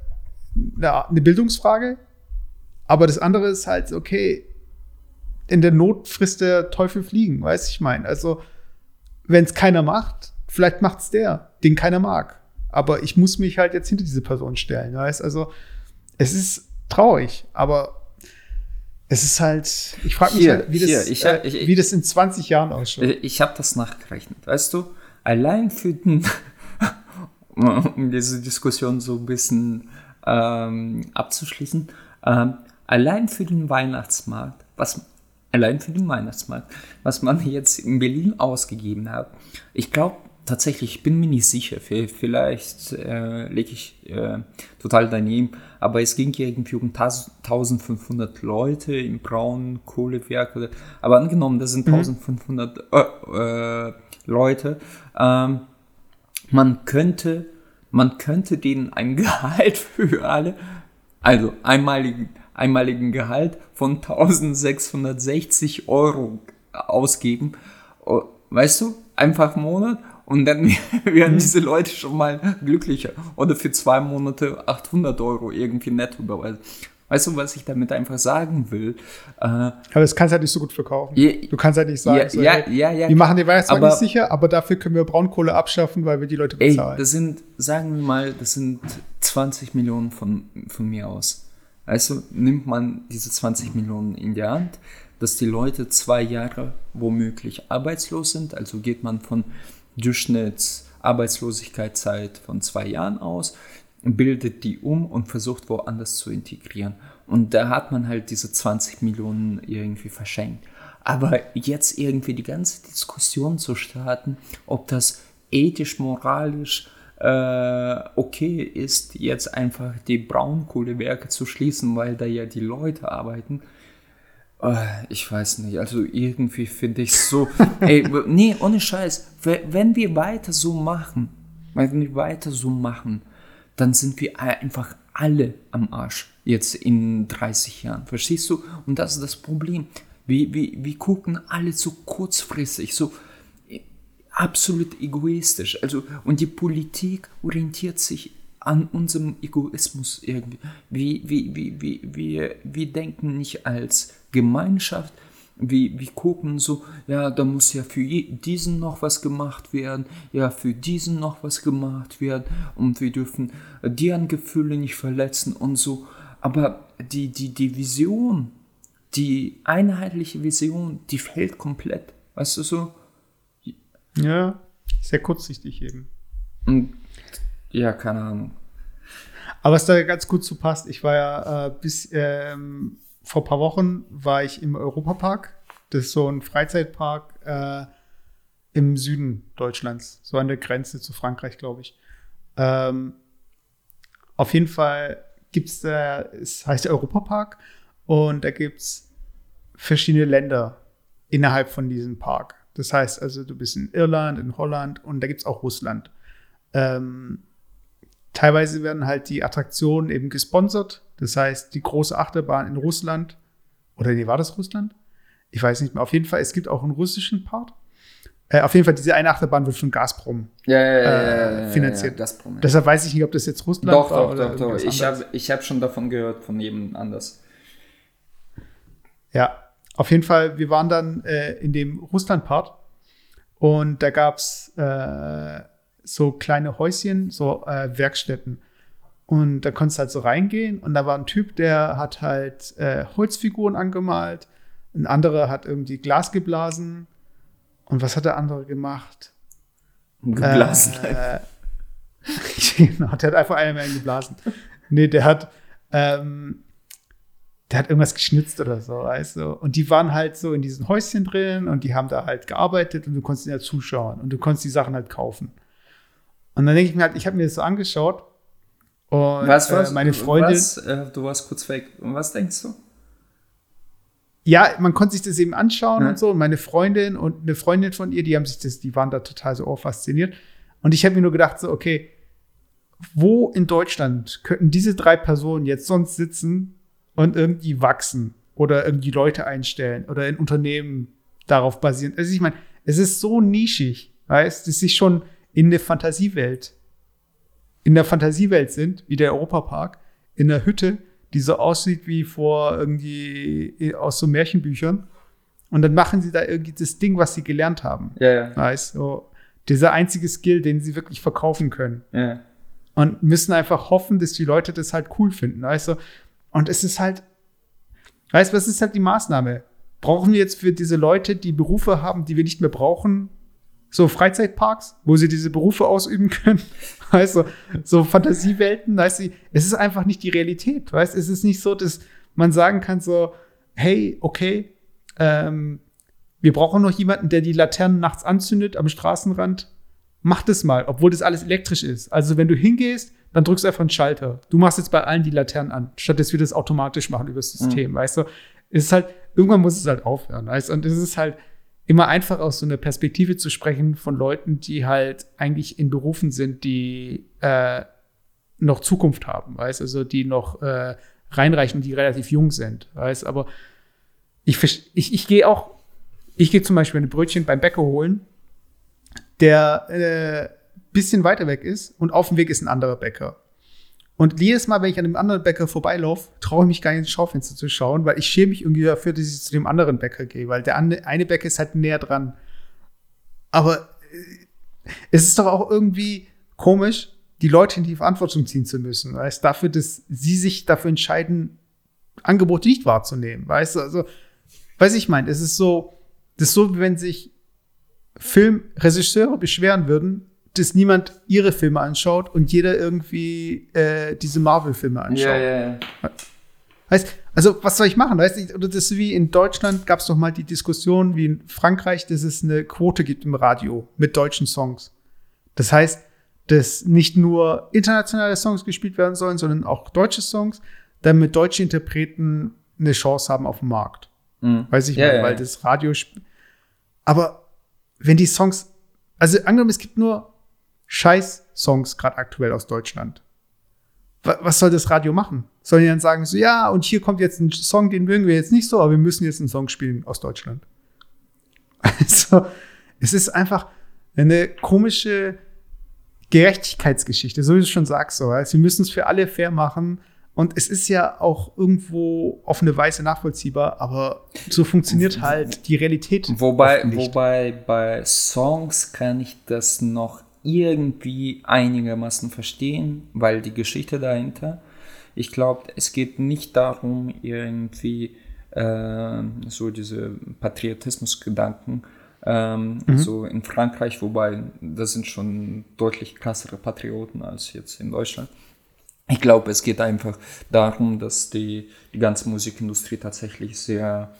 ja, eine Bildungsfrage. Aber das andere ist halt, okay, in der Not frisst der Teufel fliegen, weißt ich meine. Also, wenn es keiner macht, vielleicht macht es der, den keiner mag. Aber ich muss mich halt jetzt hinter diese Person stellen, weißt Also, es ist traurig, aber es ist halt, ich frage mich, halt, wie, hier, das, ich, äh, ich, wie das in 20 Jahren ausschaut. Ich habe das nachgerechnet. Weißt du, allein für den, um diese Diskussion so ein bisschen ähm, abzuschließen, ähm, allein für den Weihnachtsmarkt, was allein für den Weihnachtsmarkt, was man jetzt in Berlin ausgegeben hat, ich glaube, tatsächlich, ich bin mir nicht sicher. Vielleicht äh, lege ich äh, total daneben. Aber es ging irgendwie um 1500 Leute im Braunkohlewerk. Aber angenommen, das sind 1500 mhm. äh, äh, Leute. Ähm, man könnte, man könnte denen ein Gehalt für alle, also einmaligen, einmaligen Gehalt von 1660 Euro ausgeben. Oh, weißt du, einfach im Monat und dann werden mhm. diese Leute schon mal glücklicher. Oder für zwei Monate 800 Euro irgendwie netto überweisen. Weißt du, was ich damit einfach sagen will? Äh, aber das kannst du halt nicht so gut verkaufen. Je, du kannst halt nicht sagen, ja, so, ja, hey, ja, ja, wir machen den Weihnachtsmarkt nicht sicher, aber dafür können wir Braunkohle abschaffen, weil wir die Leute bezahlen. Ey, das sind, sagen wir mal, das sind 20 Millionen von, von mir aus. Also nimmt man diese 20 Millionen in die Hand, dass die Leute zwei Jahre womöglich arbeitslos sind, also geht man von Durchschnittsarbeitslosigkeitszeit von zwei Jahren aus, bildet die um und versucht woanders zu integrieren. Und da hat man halt diese 20 Millionen irgendwie verschenkt. Aber jetzt irgendwie die ganze Diskussion zu starten, ob das ethisch, moralisch äh, okay ist, jetzt einfach die Braunkohlewerke zu schließen, weil da ja die Leute arbeiten, ich weiß nicht, also irgendwie finde ich so, ey, nee, ohne Scheiß, wenn wir weiter so machen, wenn wir weiter so machen, dann sind wir einfach alle am Arsch jetzt in 30 Jahren. Verstehst du? Und das ist das Problem. Wir, wir, wir gucken alle so kurzfristig, so absolut egoistisch. Also, und die Politik orientiert sich an unserem Egoismus irgendwie. Wir, wir, wir, wir, wir, wir denken nicht als Gemeinschaft, wir, wir gucken so, ja, da muss ja für diesen noch was gemacht werden, ja, für diesen noch was gemacht werden und wir dürfen deren Gefühle nicht verletzen und so. Aber die, die, die Vision, die einheitliche Vision, die fällt komplett. Weißt du so? Ja, sehr kurzsichtig eben. Und, ja, keine Ahnung. Aber was da ganz gut zu passt, ich war ja äh, bis ähm, vor ein paar Wochen war ich im Europapark. Das ist so ein Freizeitpark äh, im Süden Deutschlands, so an der Grenze zu Frankreich, glaube ich. Ähm, auf jeden Fall gibt es da, es heißt Europapark und da gibt es verschiedene Länder innerhalb von diesem Park. Das heißt also, du bist in Irland, in Holland und da gibt es auch Russland. Ähm, teilweise werden halt die Attraktionen eben gesponsert. Das heißt, die große Achterbahn in Russland, oder nee, war das Russland? Ich weiß nicht mehr. Auf jeden Fall, es gibt auch einen russischen Part. Äh, auf jeden Fall, diese eine Achterbahn wird von Gazprom ja, ja, ja, äh, finanziert. Gazprom, Deshalb weiß ich nicht, ob das jetzt Russland doch, war. Doch, oder doch, doch. Ich habe ich hab schon davon gehört, von jedem anders. Ja, auf jeden Fall, wir waren dann äh, in dem Russland-Part und da gab es äh, so kleine Häuschen, so äh, Werkstätten. Und da konntest du halt so reingehen und da war ein Typ, der hat halt äh, Holzfiguren angemalt, ein anderer hat irgendwie Glas geblasen. Und was hat der andere gemacht? Geblasen. Äh, genau, der hat einfach einen mehr geblasen. nee, der hat ähm, der hat irgendwas geschnitzt oder so, weißt du. Und die waren halt so in diesen Häuschen drin und die haben da halt gearbeitet und du konntest ja zuschauen und du konntest die Sachen halt kaufen. Und dann denke ich mir halt, ich habe mir das so angeschaut und was, was, äh, meine Freundin. Was, äh, du warst kurz weg. Und was denkst du? Ja, man konnte sich das eben anschauen ja. und so. Und meine Freundin und eine Freundin von ihr, die haben sich das, die waren da total so oh, fasziniert. Und ich habe mir nur gedacht, so, okay, wo in Deutschland könnten diese drei Personen jetzt sonst sitzen und irgendwie wachsen oder irgendwie Leute einstellen oder in Unternehmen darauf basieren. Also ich meine, es ist so nischig, weißt, dass sich schon in der Fantasiewelt, in der Fantasiewelt sind, wie der Europapark, in der Hütte, die so aussieht wie vor irgendwie aus so Märchenbüchern. Und dann machen sie da irgendwie das Ding, was sie gelernt haben. Ja, ja. Weißt, so, dieser einzige Skill, den sie wirklich verkaufen können. Ja. Und müssen einfach hoffen, dass die Leute das halt cool finden. Weißt du, und es ist halt, weißt du, was ist halt die Maßnahme? Brauchen wir jetzt für diese Leute, die Berufe haben, die wir nicht mehr brauchen, so Freizeitparks, wo sie diese Berufe ausüben können? Weißt du, so Fantasiewelten, weißt du, es ist einfach nicht die Realität, weißt du, es ist nicht so, dass man sagen kann so, hey, okay, ähm, wir brauchen noch jemanden, der die Laternen nachts anzündet am Straßenrand. Mach das mal, obwohl das alles elektrisch ist. Also wenn du hingehst, dann drückst du einfach einen Schalter. Du machst jetzt bei allen die Laternen an, statt dass wir das automatisch machen über das System, mhm. weißt du? Es ist halt, irgendwann muss es halt aufhören, weißt du? Und es ist halt immer einfach aus so einer Perspektive zu sprechen von Leuten, die halt eigentlich in Berufen sind, die äh, noch Zukunft haben, weißt? Also die noch äh, reinreichen, die relativ jung sind, weißt? Aber ich, ich, ich gehe auch, ich gehe zum Beispiel ein Brötchen beim Bäcker holen, der äh, bisschen weiter weg ist und auf dem Weg ist ein anderer Bäcker. Und jedes Mal, wenn ich an einem anderen Bäcker vorbeilaufe, traue ich mich gar nicht ins Schaufenster zu schauen, weil ich schäme mich irgendwie dafür, dass ich zu dem anderen Bäcker gehe, weil der eine Bäcker ist halt näher dran. Aber äh, es ist doch auch irgendwie komisch, die Leute in die Verantwortung ziehen zu müssen, weißt dafür, dass sie sich dafür entscheiden, Angebote nicht wahrzunehmen, weißt du, also, weiß ich meine, es ist so, das ist so, wenn sich Filmregisseure beschweren würden, dass niemand ihre Filme anschaut und jeder irgendwie äh, diese Marvel-Filme anschaut. Ja, ja, ja. Heißt, also was soll ich machen? Weißt du, oder das ist wie in Deutschland gab es doch mal die Diskussion, wie in Frankreich, dass es eine Quote gibt im Radio mit deutschen Songs. Das heißt, dass nicht nur internationale Songs gespielt werden sollen, sondern auch deutsche Songs, damit deutsche Interpreten eine Chance haben auf dem Markt. Mhm. Weiß ich ja, mal, weil das Radio. Aber wenn die Songs, also angenommen, es gibt nur Scheiß-Songs gerade aktuell aus Deutschland. Was soll das Radio machen? Sollen die dann sagen, so, ja, und hier kommt jetzt ein Song, den mögen wir jetzt nicht so, aber wir müssen jetzt einen Song spielen aus Deutschland. Also, es ist einfach eine komische Gerechtigkeitsgeschichte, so wie du schon sagst. So. Also, wir müssen es für alle fair machen. Und es ist ja auch irgendwo auf eine Weise nachvollziehbar, aber so funktioniert halt die Realität. Wobei, wobei bei Songs kann ich das noch irgendwie einigermaßen verstehen, weil die Geschichte dahinter, ich glaube, es geht nicht darum, irgendwie äh, so diese Patriotismusgedanken ähm, mhm. so in Frankreich, wobei das sind schon deutlich krassere Patrioten als jetzt in Deutschland. Ich glaube, es geht einfach darum, dass die, die ganze Musikindustrie tatsächlich sehr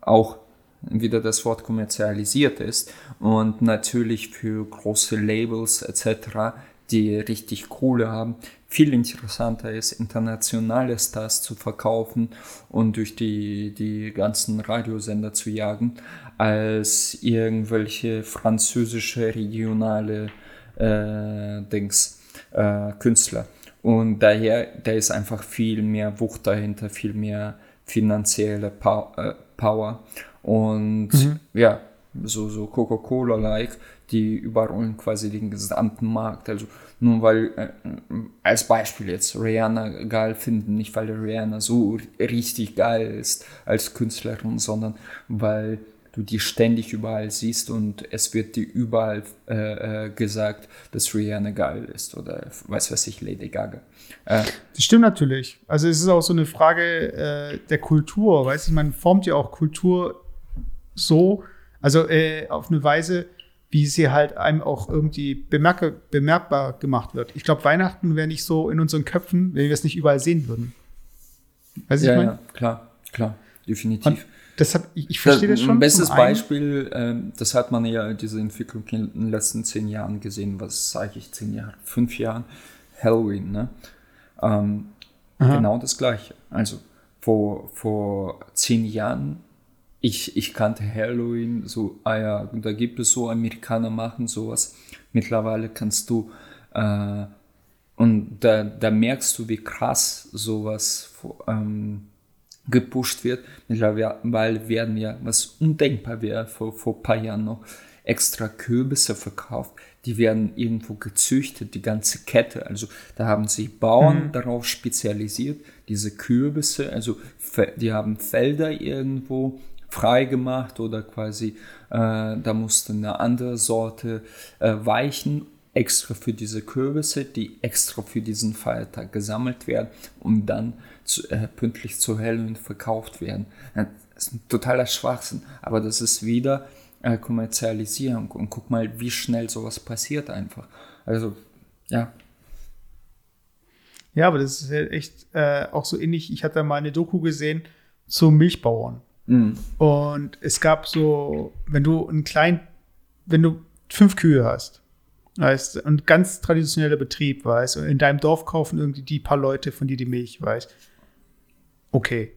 auch wieder das Wort kommerzialisiert ist und natürlich für große Labels etc., die richtig Kohle haben, viel interessanter ist, internationale Stars zu verkaufen und durch die, die ganzen Radiosender zu jagen, als irgendwelche französische regionale äh, Dings, äh, Künstler. Und daher, da ist einfach viel mehr Wucht dahinter, viel mehr finanzielle äh, Power. Und mhm. ja, so, so Coca-Cola-like, die überrollen quasi den gesamten Markt. Also nur weil, äh, als Beispiel jetzt, Rihanna geil finden, nicht weil Rihanna so richtig geil ist als Künstlerin, sondern weil du die ständig überall siehst und es wird dir überall äh, äh, gesagt, dass Rihanna geil ist oder weiß was ich, Lady Gaga. Äh, das stimmt natürlich. Also es ist auch so eine Frage äh, der Kultur, weißt du, man formt ja auch Kultur so, also äh, auf eine Weise, wie sie halt einem auch irgendwie bemerke, bemerkbar gemacht wird. Ich glaube, Weihnachten wäre nicht so in unseren Köpfen, wenn wir es nicht überall sehen würden. Weißt ja, ich mein? ja, klar, klar, definitiv. Und deshalb, ich, ich verstehe das, das schon. Ein bestes Beispiel, äh, das hat man ja diese Entwicklung in den letzten zehn Jahren gesehen, was sage ich, zehn Jahre, fünf Jahren, Halloween, ne? Ähm, genau das Gleiche. Also vor, vor zehn Jahren ich, ich kannte Halloween, so, ah ja, da gibt es so, Amerikaner machen sowas. Mittlerweile kannst du, äh, und da, da merkst du, wie krass sowas ähm, gepusht wird. Mittlerweile werden ja, was undenkbar wäre vor, vor ein paar Jahren noch, extra Kürbisse verkauft. Die werden irgendwo gezüchtet, die ganze Kette. Also da haben sich Bauern mhm. darauf spezialisiert, diese Kürbisse, also die haben Felder irgendwo freigemacht oder quasi äh, da musste eine andere Sorte äh, weichen, extra für diese Kürbisse, die extra für diesen Feiertag gesammelt werden und dann zu, äh, pünktlich zu Halloween verkauft werden. Das ist ein totaler Schwachsinn, aber das ist wieder äh, Kommerzialisierung und guck mal, wie schnell sowas passiert einfach. Also, ja. Ja, aber das ist echt äh, auch so ähnlich. Ich hatte mal eine Doku gesehen zu Milchbauern. Mhm. Und es gab so, wenn du einen kleinen, wenn du fünf Kühe hast, weißt, und ganz traditioneller Betrieb, weißt, und in deinem Dorf kaufen irgendwie die paar Leute von dir die Milch, weißt, okay.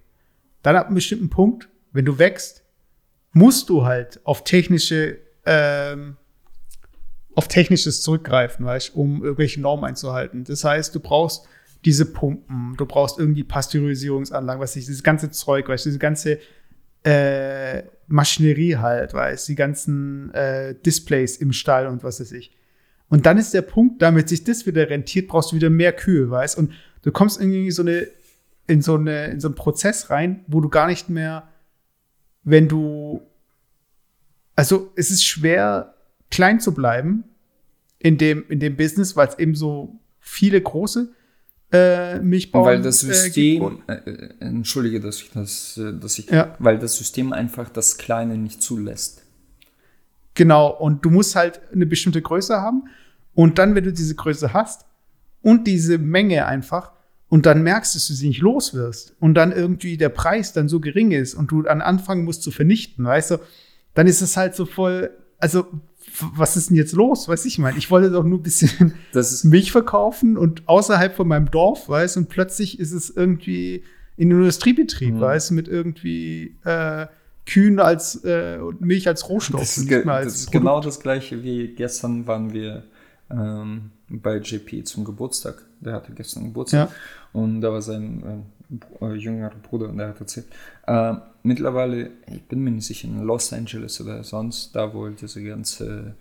Dann ab einem bestimmten Punkt, wenn du wächst, musst du halt auf technische, ähm, auf technisches zurückgreifen, weißt, um irgendwelche Normen einzuhalten. Das heißt, du brauchst diese Pumpen, du brauchst irgendwie Pasteurisierungsanlagen, was ich, dieses ganze Zeug, weißt, diese ganze äh, Maschinerie halt, weißt die ganzen äh, Displays im Stall und was weiß ich. Und dann ist der Punkt, damit sich das wieder rentiert, brauchst du wieder mehr Kühe, weißt Und du kommst irgendwie so eine, in so eine, in so einen Prozess rein, wo du gar nicht mehr, wenn du, also es ist schwer, klein zu bleiben in dem, in dem Business, weil es eben so viele große äh, Milchbauern weil das äh, System, äh, äh, entschuldige, dass ich das, äh, dass ich, Ja. weil das System einfach das Kleine nicht zulässt. Genau, und du musst halt eine bestimmte Größe haben. Und dann, wenn du diese Größe hast und diese Menge einfach, und dann merkst, dass du sie nicht los wirst und dann irgendwie der Preis dann so gering ist und du dann anfangen musst zu vernichten, weißt du, dann ist es halt so voll, also was ist denn jetzt los? Weiß ich mal. Ich wollte doch nur ein bisschen Das ist, Milch verkaufen und außerhalb von meinem Dorf, weißt du, und plötzlich ist es irgendwie in Industriebetrieb, Mhm. weißt du, mit irgendwie äh, Kühen als äh, und Milch als Rohstoff. das ist, ge das ist genau das gleiche wie gestern waren wir ähm, bei JP zum Geburtstag. Der hatte gestern Geburtstag. Ja. Und da war sein äh, äh, jüngerer Bruder und der hat erzählt. Äh, mittlerweile, ich bin mir nicht sicher, in Los Angeles oder sonst, da wo diese ganze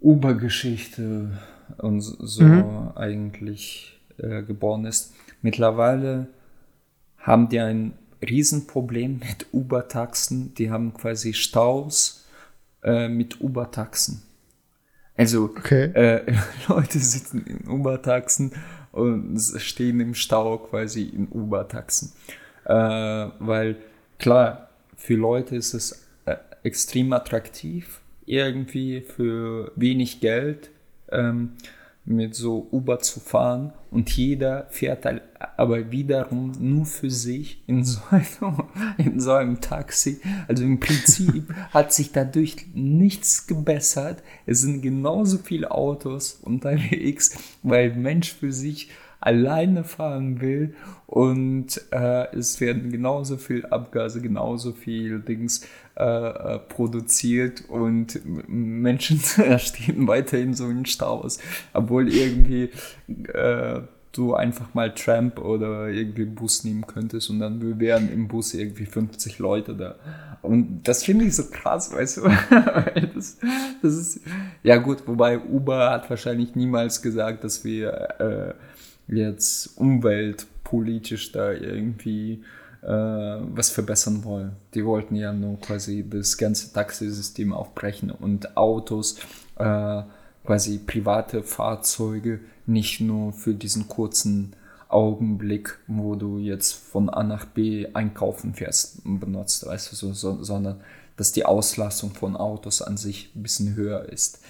Uber-Geschichte und so Mhm. eigentlich äh, geboren ist. Mittlerweile haben die ein Riesenproblem mit Uber-Taxen. Die haben quasi Staus äh, mit Uber-Taxen. Also Okay. äh, Leute sitzen in Uber-Taxen und stehen im Stau quasi in Uber-Taxen. Äh, weil klar, für Leute ist es äh, extrem attraktiv, irgendwie für wenig Geld ähm, mit so Uber zu fahren und jeder fährt aber wiederum nur für sich in so einem, in so einem Taxi. Also im Prinzip hat sich dadurch nichts gebessert. Es sind genauso viele Autos unterwegs, weil Mensch für sich alleine fahren will und äh, es werden genauso viel Abgase, genauso viel Dings äh, äh, produziert und Menschen stehen weiterhin so in Staus, obwohl irgendwie äh, du einfach mal Tramp oder irgendwie Bus nehmen könntest und dann wären im Bus irgendwie 50 Leute da. Und das finde ich so krass, weißt du? Das, das ist, ja gut, wobei Uber hat wahrscheinlich niemals gesagt, dass wir äh, jetzt umweltpolitisch da irgendwie äh, was verbessern wollen. Die wollten ja nur quasi das ganze Taxisystem aufbrechen und Autos, äh, quasi private Fahrzeuge, nicht nur für diesen kurzen Augenblick, wo du jetzt von A nach B einkaufen fährst, benutzt, weißt du, so, so, sondern dass die Auslastung von Autos an sich ein bisschen höher ist.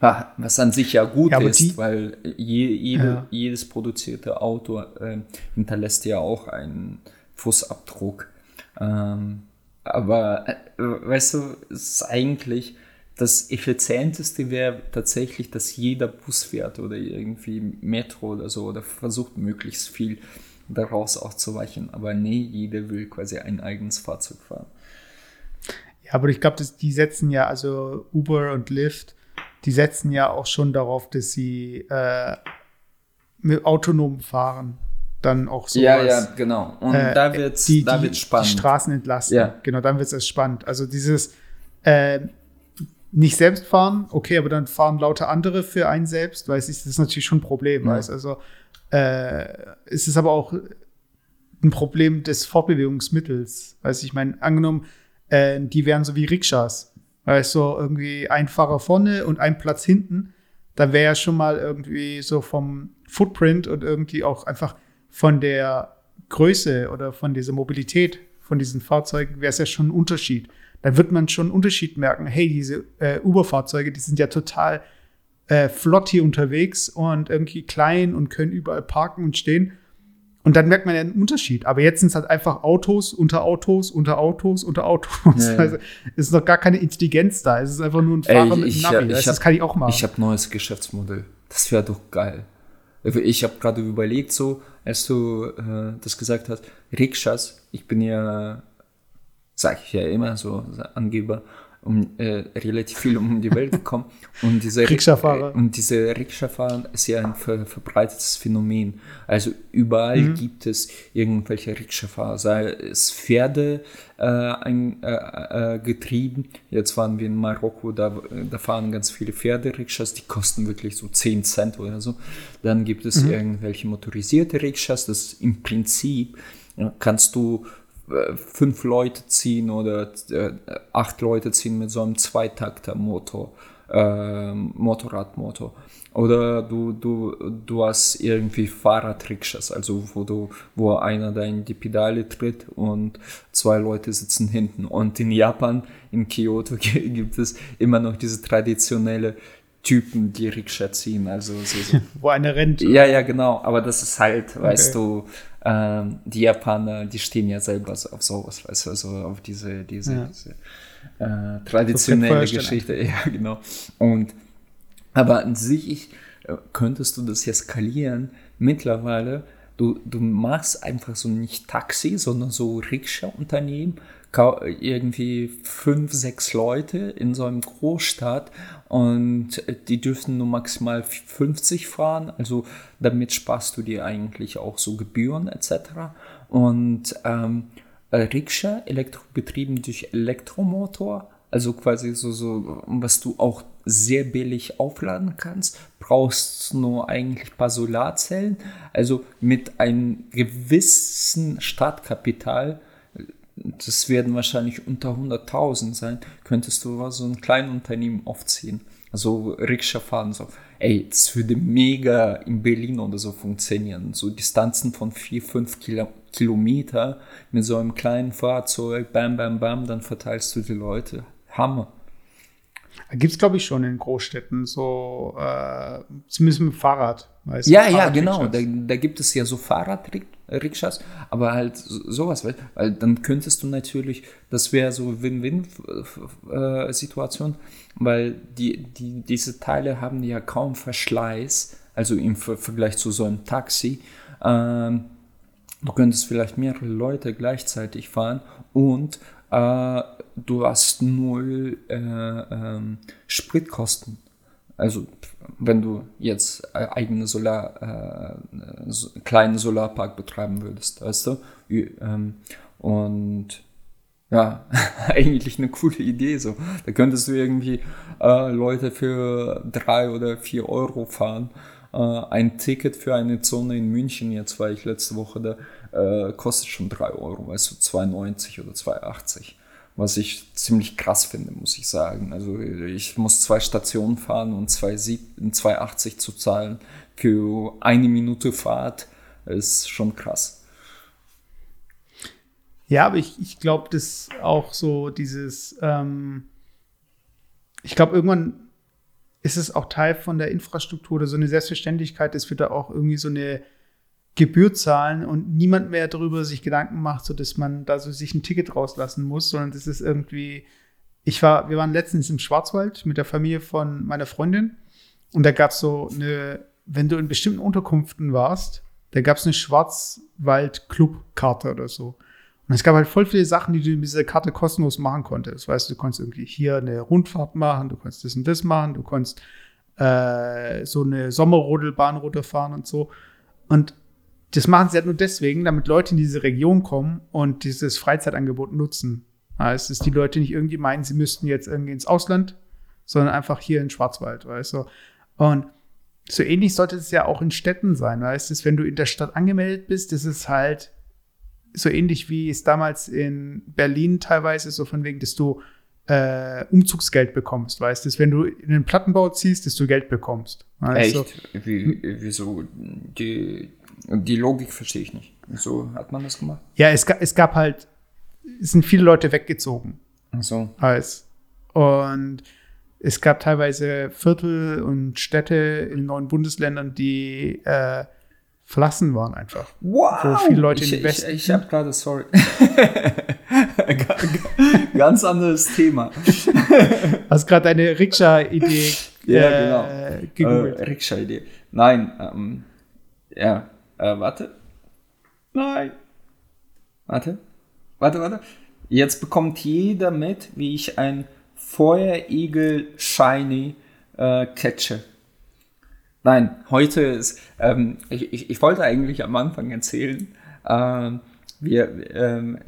Was an sich ja gut Ja, ist, die- weil je, jede, Ja. jedes produzierte Auto äh, hinterlässt ja auch einen Fußabdruck. Ähm, aber äh, weißt du, es ist eigentlich das effizienteste wäre tatsächlich, dass jeder Bus fährt oder irgendwie Metro oder so oder versucht möglichst viel daraus auszuweichen. Aber nee, jeder will quasi ein eigenes Fahrzeug fahren. Ja, aber ich glaube, die setzen ja, also Uber und Lyft, die setzen ja auch schon darauf, dass sie äh, mit autonom fahren. Dann auch so. ja, ja, genau. Und äh, da wird's, die, da die, wird's spannend. Die Straßen entlasten. Ja. Genau, dann wird es erst spannend. Also dieses äh, nicht selbst fahren, okay, aber dann fahren lauter andere für einen selbst, weiß ich, das ist natürlich schon ein Problem, Ja. weiß. Also äh, es ist aber auch ein Problem des Fortbewegungsmittels. Weiß ich meine, angenommen, äh, die wären so wie Rikschas. Weißt du, irgendwie ein Fahrer vorne und ein Platz hinten. Da wäre ja schon mal irgendwie so vom Footprint und irgendwie auch einfach von der Größe oder von dieser Mobilität von diesen Fahrzeugen wäre es ja schon ein Unterschied. Dann wird man schon einen Unterschied merken. Hey, diese äh, Uber-Fahrzeuge, die sind ja total äh, flott hier unterwegs und irgendwie klein und können überall parken und stehen. Und dann merkt man ja einen Unterschied. Aber jetzt sind es halt einfach Autos unter Autos, unter Autos, unter Autos. Ja, ja. Also es ist noch gar keine Intelligenz da. Es ist einfach nur ein Ey, Fahrer mit ich- Navi. ich das, hab- das kann ich auch machen. Ich habe neues Geschäftsmodell. Das wäre doch geil. Ich habe gerade überlegt, so, als du äh, das gesagt hast, Rikschas, ich bin ja, sag ich ja immer so, Angeber, um, äh, relativ viel um die Welt gekommen. Und diese Rikscha-Fahrer. Äh, und diese Rikscha-Fahren ist ja ein ver verbreitetes Phänomen. Also überall mhm. gibt es irgendwelche Rikscha-Fahrer, sei es Pferde äh, ein, äh, äh, getrieben. Jetzt waren wir in Marokko, da, da fahren ganz viele Pferde-Rikschas, die kosten wirklich so 10 Cent oder so. Dann gibt es mhm. irgendwelche motorisierte Rikschas, das im Prinzip kannst du fünf Leute ziehen oder äh, acht Leute ziehen mit so einem Zweitakter-Motor, äh, Motorradmotor. Oder du, du, du hast irgendwie Fahrradrikschas, also wo du, wo einer da in die Pedale tritt und zwei Leute sitzen hinten. Und in Japan, in Kyoto, gibt es immer noch diese traditionelle Typen, die Rikscha ziehen. Also so, so. Wo eine rennt. Ja, ja, genau. Aber das ist halt, okay. weißt du, ähm, die Japaner, die stehen ja selber so auf sowas, weißt du, also auf diese, diese, ja. diese äh, traditionelle Geschichte. Ja, genau. Und aber an sich äh, könntest du das ja skalieren. Mittlerweile, du, du machst einfach so nicht Taxi, sondern so Rikscha-Unternehmen, irgendwie fünf, sechs Leute in so einem Großstadt und die dürfen nur maximal 50 fahren. Also damit sparst du dir eigentlich auch so Gebühren etc. Und ähm, Rikscha, elektrobetrieben durch Elektromotor, also quasi so, so, was du auch sehr billig aufladen kannst, brauchst nur eigentlich ein paar Solarzellen. Also mit einem gewissen Startkapital das werden wahrscheinlich unter 100.000 sein, könntest du so ein kleines Unternehmen aufziehen. Also Rikscha fahren, so. Ey, das würde mega in Berlin oder so funktionieren. So Distanzen von 4, 5 Kilo, Kilometer mit so einem kleinen Fahrzeug, bam, bam, bam, dann verteilst du die Leute. Hammer. Gibt es, glaube ich, schon in Großstädten, so äh, zumindest mit dem Fahrrad. Weißt ja, ja, genau. Da, da, gibt es ja so Fahrradrikschas, aber halt sowas, weil, dann könntest du natürlich, das wäre so Win-Win-Situation, weil die, die, diese Teile haben ja kaum Verschleiß, also im Vergleich zu so einem Taxi. Ähm, du könntest vielleicht mehrere Leute gleichzeitig fahren und äh, du hast null äh, ähm, Spritkosten. Also wenn du jetzt eigene Solar, äh, kleinen Solarpark betreiben würdest, weißt du? Ähm, und ja, eigentlich eine coole Idee so. Da könntest du irgendwie äh, Leute für drei oder vier Euro fahren. Äh, ein Ticket für eine Zone in München, jetzt war ich letzte Woche da, äh, kostet schon drei Euro, weißt du, 2,90 oder 2,80 was ich ziemlich krass finde, muss ich sagen. Also ich muss zwei Stationen fahren und 2,80 zu zahlen für eine Minute Fahrt ist schon krass. Ja, aber ich, ich glaube, dass auch so dieses, ähm, ich glaube, irgendwann ist es auch Teil von der Infrastruktur oder so eine Selbstverständlichkeit, dass wir da auch irgendwie so eine Gebühr zahlen und niemand mehr darüber sich Gedanken macht, so dass man da so sich ein Ticket rauslassen muss, sondern das ist irgendwie. Ich war, wir waren letztens im Schwarzwald mit der Familie von meiner Freundin und da gab es so eine, wenn du in bestimmten Unterkünften warst, da gab es eine Schwarzwald-Club-Karte oder so. Und es gab halt voll viele Sachen, die du mit dieser Karte kostenlos machen konntest. Weißt du, du konntest irgendwie hier eine Rundfahrt machen, du konntest das und das machen, du konntest äh, so eine Sommerrodelbahn runterfahren und so. Und das machen sie halt nur deswegen, damit Leute in diese Region kommen und dieses Freizeitangebot nutzen. Heißt, dass die Leute nicht irgendwie meinen, sie müssten jetzt irgendwie ins Ausland, sondern einfach hier in Schwarzwald, weißt du. Und so ähnlich sollte es ja auch in Städten sein, weißt du, wenn du in der Stadt angemeldet bist, das ist halt so ähnlich wie es damals in Berlin teilweise so von wegen, dass du äh, Umzugsgeld bekommst, weißt du, wenn du in den Plattenbau ziehst, dass du Geld bekommst. Weißt Echt? Wie, wieso? Die, die Logik verstehe ich nicht. So hat man das gemacht? Ja, es, es gab halt, es sind viele Leute weggezogen. Ach so. Als, und es gab teilweise Viertel und Städte in neuen Bundesländern, die äh, verlassen waren einfach. Wow! Wo viele Leute ich, in Westen. Ich, ich habe gerade, sorry. Ganz anderes Thema. Hast gerade eine Rikscha-Idee ja, äh, genau. gegoogelt. Äh, Rikscha-Idee. Nein, ähm, ja, äh, warte. Nein. Warte. Warte, warte. Jetzt bekommt jeder mit, wie ich ein Feuerigel Shiny äh, catche. Nein, heute ist, ähm, ich, ich, ich, wollte eigentlich am Anfang erzählen, ähm, wir, ähm,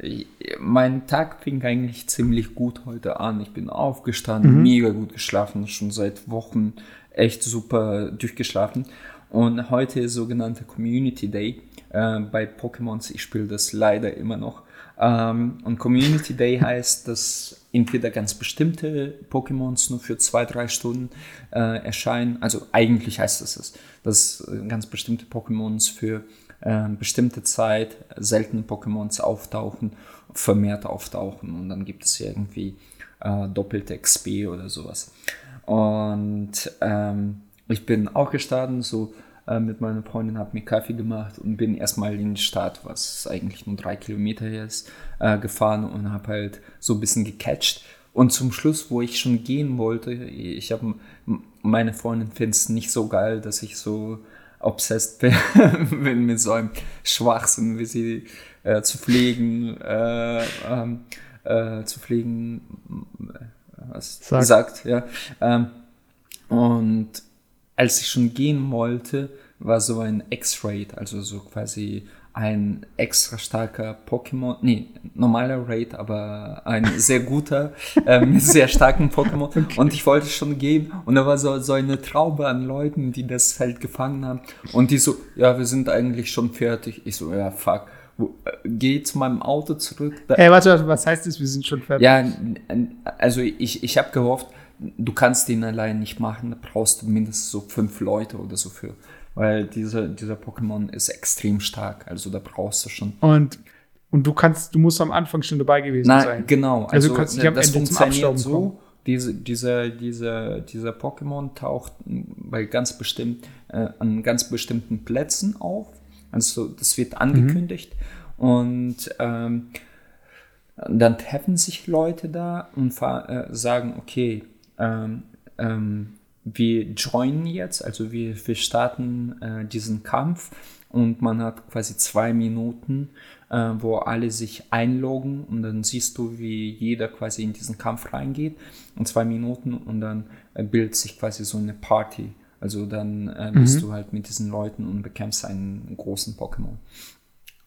mein Tag fing eigentlich ziemlich gut heute an. Ich bin aufgestanden, mhm. mega gut geschlafen, schon seit Wochen echt super durchgeschlafen. Und heute ist sogenannter Community Day äh, bei Pokémons. Ich spiele das leider immer noch. Ähm, und Community Day heißt, dass entweder ganz bestimmte Pokémons nur für zwei, drei Stunden äh, erscheinen. Also eigentlich heißt das es, dass ganz bestimmte Pokémons für äh, bestimmte Zeit seltene Pokémons auftauchen, vermehrt auftauchen und dann gibt es irgendwie äh, doppelte XP oder sowas. Und ähm, ich bin auch gestartet, so äh, mit meiner Freundin, habe mir Kaffee gemacht und bin erstmal in die Stadt, was eigentlich nur drei Kilometer ist, äh, gefahren und habe halt so ein bisschen gecatcht. Und zum Schluss, wo ich schon gehen wollte, ich habe meine Freundin findet es nicht so geil, dass ich so obsessed bin mit so einem Schwachsinn, wie sie äh, zu pflegen, äh, ähm, äh, zu pflegen, was sagt, sagt ja. Ähm, und als ich schon gehen wollte, war so ein X-Raid, also so quasi ein extra starker Pokémon, nee, normaler Raid, aber ein sehr guter, äh, mit sehr starken Pokémon. Okay. Und ich wollte schon gehen und da war so, so eine Traube an Leuten, die das Feld gefangen haben. Und die so, ja, wir sind eigentlich schon fertig. Ich so, ja, fuck. Äh, geh zu meinem Auto zurück. Ey, warte, warte, was heißt das, wir sind schon fertig? Ja, also ich, ich habe gehofft, du kannst den allein nicht machen, da brauchst du mindestens so fünf Leute oder so für weil diese, dieser Pokémon ist extrem stark. Also da brauchst du schon. Und, und du kannst, du musst am Anfang schon dabei gewesen Nein, sein. Genau. Also, also du kannst nicht am das Ende funktioniert so. Diese, dieser, dieser, dieser Pokémon taucht bei ganz bestimmt, äh, an ganz bestimmten Plätzen auf. Also das wird angekündigt. Mhm. Und ähm, dann treffen sich Leute da und äh, sagen, okay, ähm, ähm, wir joinen jetzt, also wir, wir starten äh, diesen Kampf und man hat quasi zwei Minuten, äh, wo alle sich einloggen und dann siehst du, wie jeder quasi in diesen Kampf reingeht und zwei Minuten und dann äh, bildet sich quasi so eine Party. Also dann äh, bist mhm. du halt mit diesen Leuten und bekämpfst einen großen Pokémon.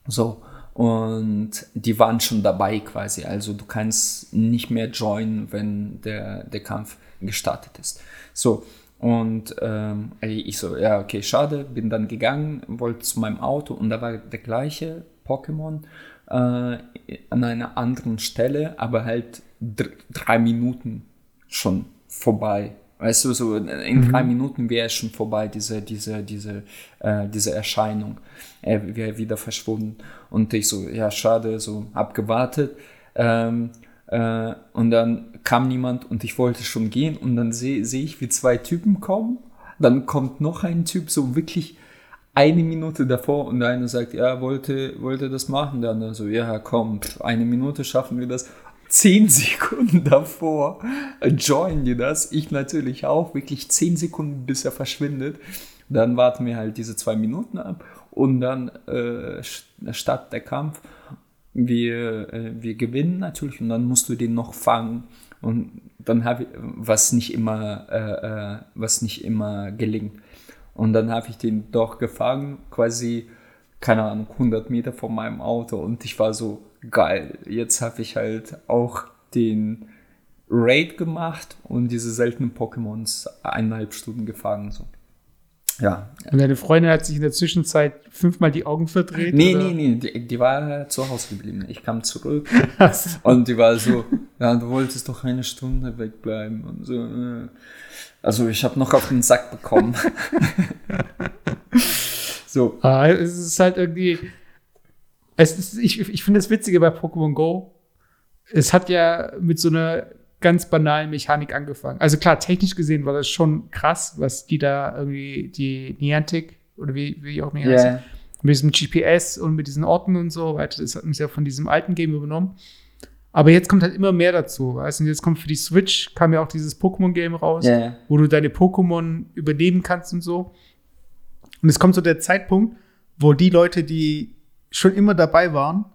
So, und die waren schon dabei quasi. Also du kannst nicht mehr joinen, wenn der, der Kampf gestartet ist. So, und ähm, ich so, ja, okay, schade, bin dann gegangen, wollte zu meinem Auto und da war der gleiche Pokémon äh, an einer anderen Stelle, aber halt drei Minuten schon vorbei. Weißt du, so in mhm. drei Minuten wäre es schon vorbei, diese, diese, diese, äh, diese Erscheinung. Er wäre wieder verschwunden. Und ich so, ja, schade, so abgewartet. Ähm, äh, und dann kam niemand und ich wollte schon gehen und dann sehe seh ich, wie zwei Typen kommen. Dann kommt noch ein Typ, so wirklich eine Minute davor und der eine sagt, ja, wollte, wollte das machen. Der andere so, ja, komm, eine Minute schaffen wir das. Zehn Sekunden davor joinen die das. Ich natürlich auch, wirklich zehn Sekunden, bis er verschwindet. Dann warten wir halt diese zwei Minuten ab und dann äh, startet der Kampf wir, äh, wir gewinnen natürlich und dann musst du den noch fangen und dann habe ich, was nicht immer, äh, äh, was nicht immer gelingt. Und dann habe ich den doch gefangen, quasi, keine Ahnung, 100 Meter von meinem Auto und ich war so, geil, jetzt habe ich halt auch den Raid gemacht und diese seltenen Pokémons eineinhalb Stunden gefangen, so. Ja. Und deine Freundin hat sich in der Zwischenzeit fünfmal die Augen verdreht? Nee, oder? nee, nee, die, die, war zu Hause geblieben. Ich kam zurück und die war so, ja, du wolltest doch eine Stunde wegbleiben und so. Äh. Also ich habe noch auf den Sack bekommen. so. Ah, es ist halt irgendwie, es ist, ich, ich finde das Witzige bei Pokémon Go, es hat ja mit so einer ganz banalen Mechanik angefangen. Also klar, technisch gesehen war das schon krass, was die da irgendwie, die Niantic oder wie, wie auch immer yeah. heißt, mit diesem GPS und mit diesen Orten und so weiter, das hat uns ja von diesem alten Game übernommen. Aber jetzt kommt halt immer mehr dazu, weißt du? Und jetzt kommt für die Switch, kam ja auch dieses Pokémon-Game raus, yeah. wo du deine Pokémon übernehmen kannst und so. Und es kommt so der Zeitpunkt, wo die Leute, die schon immer dabei waren,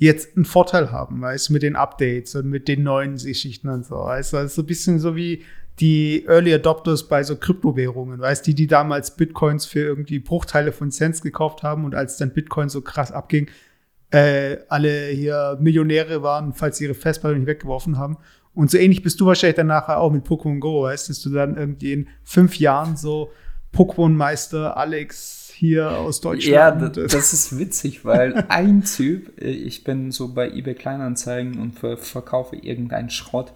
jetzt einen Vorteil haben, weißt du, mit den Updates und mit den neuen Geschichten und so. Weißt du, das ist so ein bisschen so wie die Early Adopters bei so Kryptowährungen, weißt du, die, die damals Bitcoins für irgendwie Bruchteile von Cents gekauft haben und als dann Bitcoin so krass abging, äh, alle hier Millionäre waren, falls sie ihre Festplatte nicht weggeworfen haben. Und so ähnlich bist du wahrscheinlich dann nachher auch mit Pokémon Go, weißt du, dass du dann irgendwie in fünf Jahren so Pokémon-Meister Alex hier aus Deutschland. Ja, das ist witzig, weil ein Typ, äh, ich bin so bei eBay Kleinanzeigen und verkaufe irgendeinen Schrott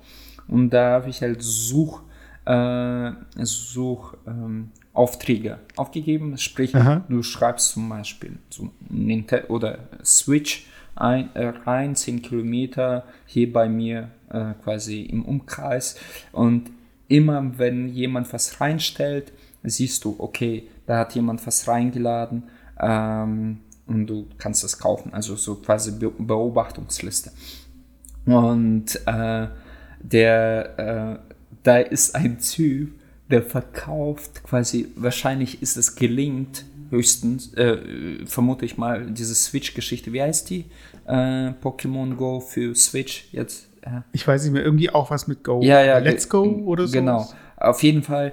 und da habe ich halt Such, äh, Suchaufträge ähm, aufgegeben. Sprich, Aha. du schreibst zum Beispiel so Nintendo oder Switch ein, äh, rein, 10 Kilometer hier bei mir äh, quasi im Umkreis und immer wenn jemand was reinstellt, siehst du, okay, da hat jemand was reingeladen ähm, und du kannst das kaufen. Also so quasi Be Beobachtungsliste. Und äh, der, äh, da ist ein Typ, der verkauft quasi, wahrscheinlich ist es gelingt, höchstens, äh, vermute ich mal, diese Switch-Geschichte. Wie heißt die? Äh, Pokémon Go für Switch jetzt? Ich weiß nicht mehr, irgendwie auch was mit Go. Ja, ja. Let's Go oder so. Genau. Auf jeden Fall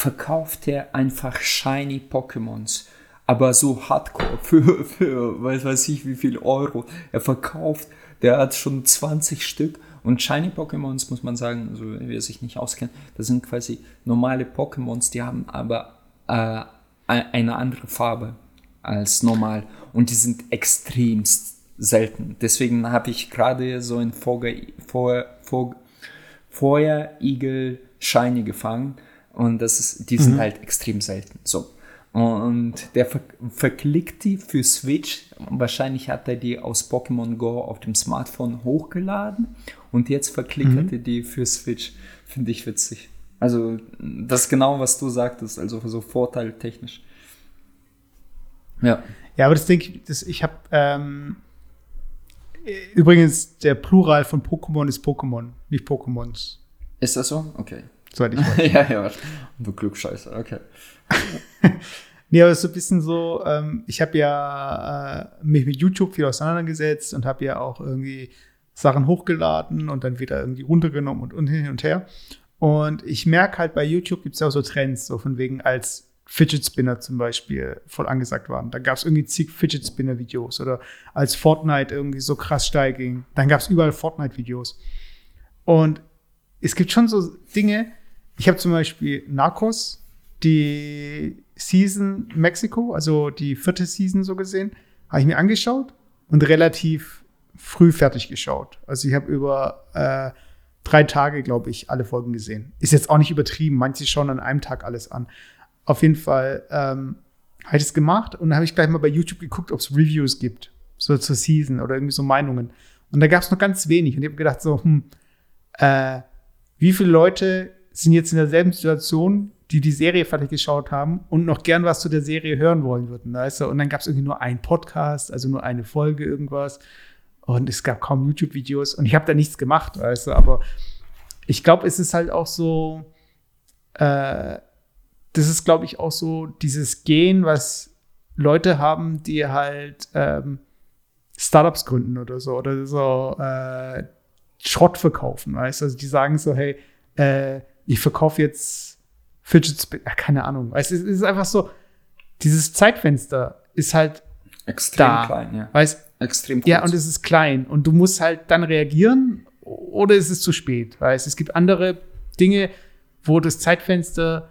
verkauft er einfach shiny Pokémons. Aber so hardcore für, für weiß, weiß ich wie viel Euro. Er verkauft, der hat schon 20 Stück. Und Shiny Pokémons, muss man sagen, also wer sich nicht auskennt, das sind quasi normale Pokémons, die haben aber äh, eine andere Farbe als normal. Und die sind extremst selten. Deswegen habe ich gerade so ein Feuerigel Shiny gefangen und das ist, die sind mhm. halt extrem selten. So. Und der ver verklickt die für Switch. Wahrscheinlich hat er die aus Pokémon Go auf dem Smartphone hochgeladen und jetzt verklickt mhm. er die für Switch. Finde ich witzig. Also, das ist genau, was du sagtest, also so vorteiltechnisch. Ja. Ja, aber das denke ich, das, ich habe ähm, übrigens der Plural von Pokémon ist Pokémon, nicht Pokémons. Ist das so? Okay. Soweit ich weiß. ja, ja, du Glückscheißer, okay. nee, aber es ist so ein bisschen so, ähm, ich habe ja äh, mich mit YouTube viel auseinandergesetzt und habe ja auch irgendwie Sachen hochgeladen und dann wieder irgendwie runtergenommen und, und hin und her. Und ich merke halt, bei YouTube gibt es ja auch so Trends, so von wegen als Fidget Spinner zum Beispiel voll angesagt waren. Da gab es irgendwie zig Fidget Spinner Videos oder als Fortnite irgendwie so krass steiging, dann gab es überall Fortnite Videos. Und es gibt schon so Dinge, ich habe zum Beispiel Narcos, die Season Mexiko, also die vierte Season so gesehen, habe ich mir angeschaut und relativ früh fertig geschaut. Also ich habe über äh, drei Tage, glaube ich, alle Folgen gesehen. Ist jetzt auch nicht übertrieben. Manche schauen an einem Tag alles an. Auf jeden Fall ähm, habe ich es gemacht und habe ich gleich mal bei YouTube geguckt, ob es Reviews gibt, so zur Season oder irgendwie so Meinungen. Und da gab es noch ganz wenig. Und ich habe gedacht so, hm, äh, wie viele Leute sind jetzt in derselben Situation, die die Serie fertig geschaut haben und noch gern was zu der Serie hören wollen würden. Weißt du? Und dann gab es irgendwie nur einen Podcast, also nur eine Folge irgendwas. Und es gab kaum YouTube-Videos. Und ich habe da nichts gemacht, weißt du. Aber ich glaube, es ist halt auch so, äh, das ist, glaube ich, auch so dieses Gehen, was Leute haben, die halt ähm, Startups gründen oder so. Oder so äh, Schrott verkaufen, weißt du. Also die sagen so, hey, äh, ich verkaufe jetzt Fidget Spinner, keine Ahnung. Es ist, es ist, einfach so, dieses Zeitfenster ist halt extrem da, klein, ja. Weißt, extrem kurz. Ja, und es ist klein und du musst halt dann reagieren oder ist es zu spät, weißt, es gibt andere Dinge, wo das Zeitfenster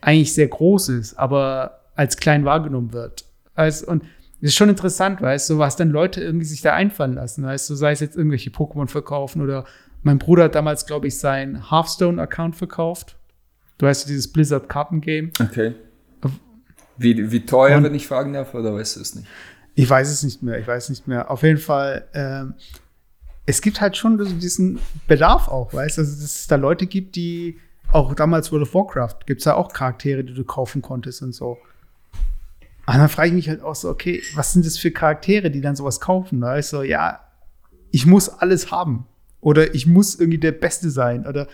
eigentlich sehr groß ist, aber als klein wahrgenommen wird. Weißt, und es ist schon interessant, weißt du, was dann Leute irgendwie sich da einfallen lassen, weißt du, sei es jetzt irgendwelche Pokémon verkaufen oder mein Bruder hat damals, glaube ich, seinen Hearthstone-Account verkauft. Du weißt dieses Blizzard-Karten-Game. Okay. Wie, wie teuer, Und, wenn ich fragen darf, oder weißt du es nicht? Ich weiß es nicht mehr, ich weiß nicht mehr. Auf jeden Fall, ähm, es gibt halt schon diesen Bedarf auch, weißt du, also, dass es da Leute gibt, die auch damals World of Warcraft gibt es ja auch Charaktere, die du kaufen konntest und so. Und dann frage ich mich halt auch so, okay, was sind das für Charaktere, die dann sowas kaufen? Da ist so, ja, ich muss alles haben. Oder ich muss irgendwie der Beste sein. Oder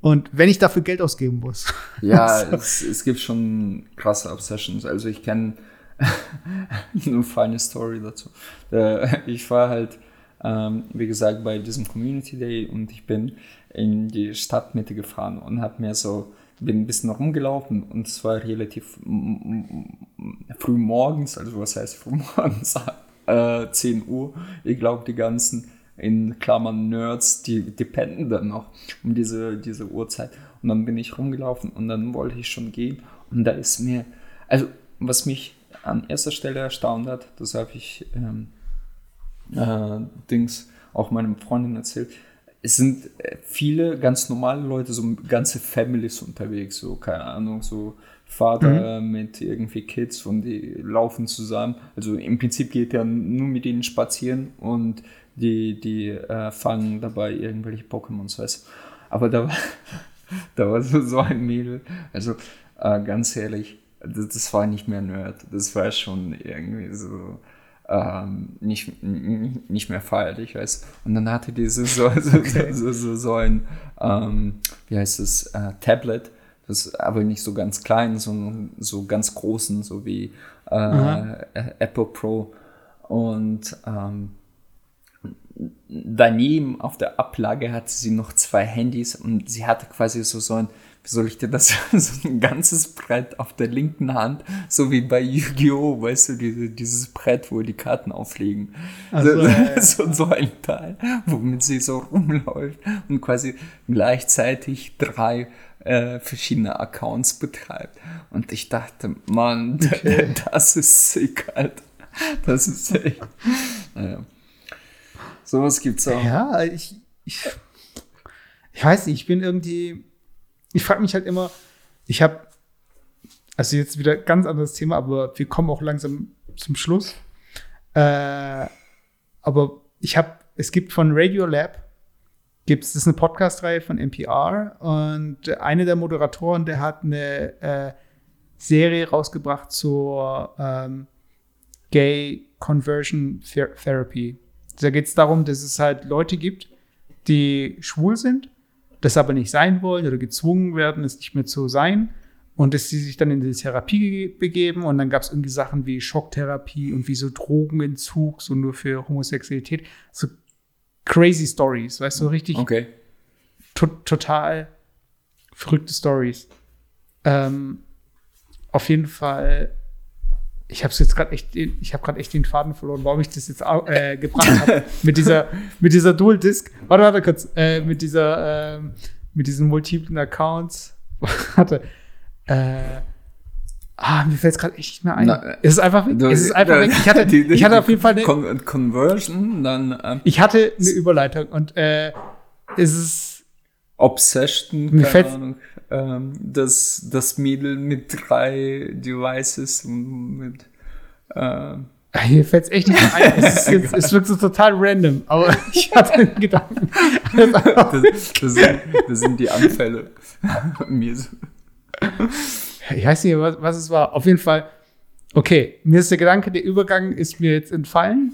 und wenn ich dafür Geld ausgeben muss. Ja, es, es, gibt schon krasse Obsessions. Also ich kenne eine feine Story dazu. Äh, ich war halt, ähm, wie gesagt, bei diesem Community Day und ich bin in die Stadtmitte gefahren und habe mir so bin ein bisschen rumgelaufen und es war relativ früh morgens, also was heißt früh morgens, äh, 10 Uhr. Ich glaube, die ganzen in Klammern Nerds, die dependen dann noch um diese, diese Uhrzeit. Und dann bin ich rumgelaufen und dann wollte ich schon gehen. Und da ist mir, also was mich an erster Stelle erstaunt hat, das habe ich ähm, äh, Dings auch meinem Freundin erzählt, es sind äh, viele ganz normale Leute, so ganze Families unterwegs, so keine Ahnung, so Vater mhm. mit irgendwie Kids und die laufen zusammen. Also im Prinzip geht er nur mit ihnen spazieren und die, die äh, fangen dabei irgendwelche Pokémons, weißt Aber da war, da war so, so ein Mädel, also äh, ganz ehrlich, das, das, war nicht mehr Nerd, das war schon irgendwie so ähm, nicht, nicht mehr feierlich, weißt Und dann hatte diese so, so, okay. so, so, so, ein, ähm, wie heißt es, äh, Tablet, das aber nicht so ganz klein, sondern so ganz großen, so wie äh, Apple Pro. Und ähm, daneben auf der Ablage hatte sie noch zwei Handys und sie hatte quasi so, so ein wie soll ich dir das, so ein ganzes Brett auf der linken Hand, so wie bei Yu-Gi-Oh!, weißt du, diese, dieses Brett, wo die Karten auflegen. Also, so, ja. so, so ein Teil, womit sie so rumläuft und quasi gleichzeitig drei äh, verschiedene Accounts betreibt. Und ich dachte, Mann, okay. das ist sick, Alter. Das ist echt. Naja. Sowas gibt's auch. Ja, ich, ich, ich weiß nicht, ich bin irgendwie ich frage mich halt immer, ich habe, also jetzt wieder ganz anderes Thema, aber wir kommen auch langsam zum Schluss. Äh, aber ich habe, es gibt von Radio Lab, gibt es, das ist eine Podcast-Reihe von NPR und eine der Moderatoren, der hat eine äh, Serie rausgebracht zur ähm, Gay Conversion Therapy. Da geht es darum, dass es halt Leute gibt, die schwul sind das aber nicht sein wollen oder gezwungen werden, es nicht mehr zu sein. Und dass sie sich dann in die Therapie begeben und dann gab es irgendwie Sachen wie Schocktherapie und wie so Drogenentzug, so nur für Homosexualität. So crazy Stories, weißt du, richtig okay. to total verrückte Stories. Ähm, auf jeden Fall ich habe jetzt gerade echt, ich habe gerade echt den Faden verloren, warum ich das jetzt äh, gebracht habe mit dieser, mit dieser Dual Disc. Warte, warte kurz, äh, mit dieser, äh, mit diesen multiplen Accounts. warte. Äh, Ah, mir fällt es gerade echt nicht mehr ein. Na, es ist einfach weg. Du, es ist einfach da, weg. Ich hatte, die, die, ich hatte auf jeden Fall eine Con Conversion, dann. Ähm, ich hatte eine Überleitung und äh, es ist Obsession, mir keine Ahnung ähm, das, das Mädel mit drei Devices mit äh, hier fällt es echt nicht ein. Es, ist es wirkt so total random, aber ich hatte einen Gedanken. das, das, sind, das sind die Anfälle. mir so. Ich weiß nicht, was, was es war. Auf jeden Fall, okay, mir ist der Gedanke, der Übergang ist mir jetzt entfallen.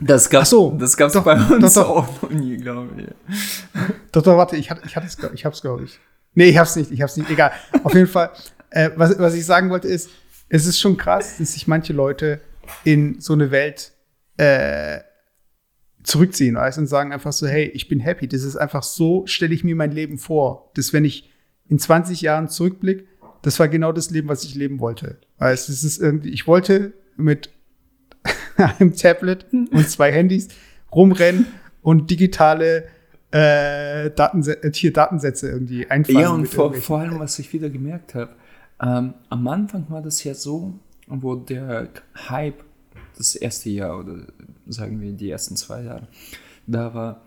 Das gab's, so, das gab's doch, bei uns doch, doch. auch noch nie, glaube ich. Doch, doch, warte, ich, hatte, ich, hatte es, ich hab's, glaube ich. Nee, ich hab's nicht, ich hab's nicht. Egal. Auf jeden Fall, äh, was, was ich sagen wollte, ist, es ist schon krass, dass sich manche Leute in so eine Welt äh, zurückziehen, weißt, und sagen einfach so, hey, ich bin happy. Das ist einfach so, stelle ich mir mein Leben vor, dass wenn ich in 20 Jahren zurückblicke, das war genau das Leben, was ich leben wollte. Weißt, es ist irgendwie, ich wollte mit einem Tablet und zwei Handys rumrennen und digitale äh, Datense äh, hier Datensätze irgendwie einfangen. Ja, und vor, vor allem, was ich wieder gemerkt habe, ähm, am Anfang war das ja so, wo der Hype das erste Jahr oder sagen wir die ersten zwei Jahre, da war,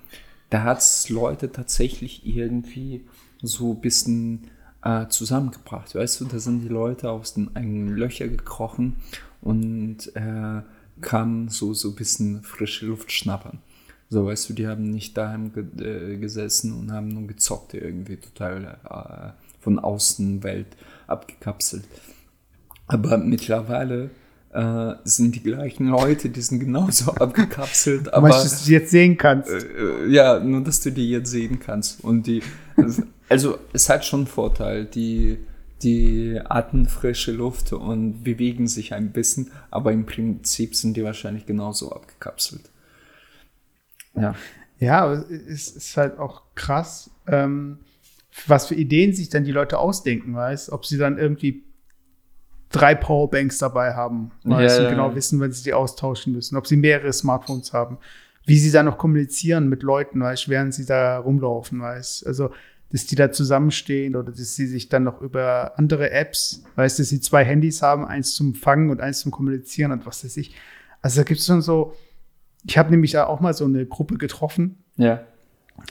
da hat es Leute tatsächlich irgendwie so ein bisschen äh, zusammengebracht. Weißt du, da sind die Leute aus den eigenen Löchern gekrochen und äh, kamen so, so ein bisschen frische Luft schnappern. So, weißt du, die haben nicht daheim ge äh, gesessen und haben nur gezockt, irgendwie total äh, von Außenwelt abgekapselt. Aber mittlerweile äh, sind die gleichen Leute, die sind genauso abgekapselt. aber dass du die jetzt sehen kannst. Äh, äh, ja, nur dass du die jetzt sehen kannst. Und die, also es hat schon einen Vorteil. Die, die atmen frische Luft und bewegen sich ein bisschen, aber im Prinzip sind die wahrscheinlich genauso abgekapselt. Ja. Ja, es ist halt auch krass, ähm, was für Ideen sich dann die Leute ausdenken, weißt? Ob sie dann irgendwie drei Powerbanks dabei haben, weißt? Ja, und genau wissen, wenn sie die austauschen müssen, ob sie mehrere Smartphones haben, wie sie dann noch kommunizieren mit Leuten, weißt? Während sie da rumlaufen, weißt? Also dass die da zusammenstehen oder dass sie sich dann noch über andere Apps, weißt du, dass sie zwei Handys haben, eins zum Fangen und eins zum Kommunizieren und was weiß ich. Also da gibt es schon so, ich habe nämlich auch mal so eine Gruppe getroffen. Ja.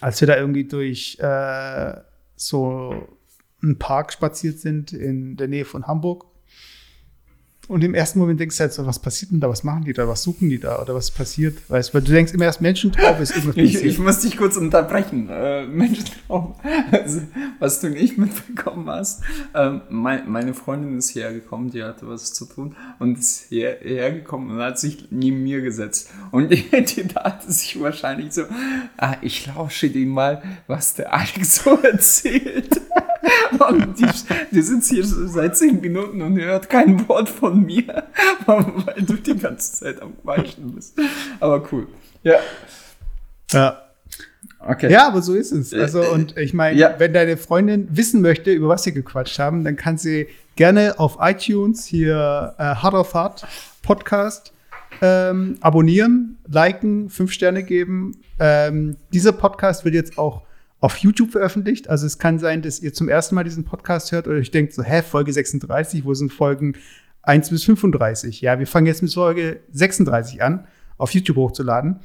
Als wir da irgendwie durch äh, so einen Park spaziert sind in der Nähe von Hamburg. Und im ersten Moment denkst du halt so, was passiert denn da? Was machen die da? Was suchen die da? Oder was passiert? Weißt du, weil du denkst immer erst Menschentraum ist irgendwas ich, ich muss dich kurz unterbrechen. Äh, Menschentraum, also, was du nicht mitbekommen hast. Ähm, mein, meine Freundin ist hierher gekommen, die hatte was zu tun und ist hierher gekommen und hat sich neben mir gesetzt. Und die, die dachte sich wahrscheinlich so, ah, ich lausche dir mal, was der Alex so erzählt. Und die, die sitzt hier seit zehn Minuten und hört kein Wort von mir, weil du die ganze Zeit am Quatschen bist. Aber cool. Ja. Ja. Okay. Ja, aber so ist es. Also, und ich meine, ja. wenn deine Freundin wissen möchte, über was sie gequatscht haben, dann kann sie gerne auf iTunes hier äh, Hard of Hard Podcast ähm, abonnieren, liken, fünf Sterne geben. Ähm, dieser Podcast wird jetzt auch auf YouTube veröffentlicht. Also es kann sein, dass ihr zum ersten Mal diesen Podcast hört oder euch denkt so, hä, Folge 36, wo sind Folgen 1 bis 35? Ja, wir fangen jetzt mit Folge 36 an, auf YouTube hochzuladen.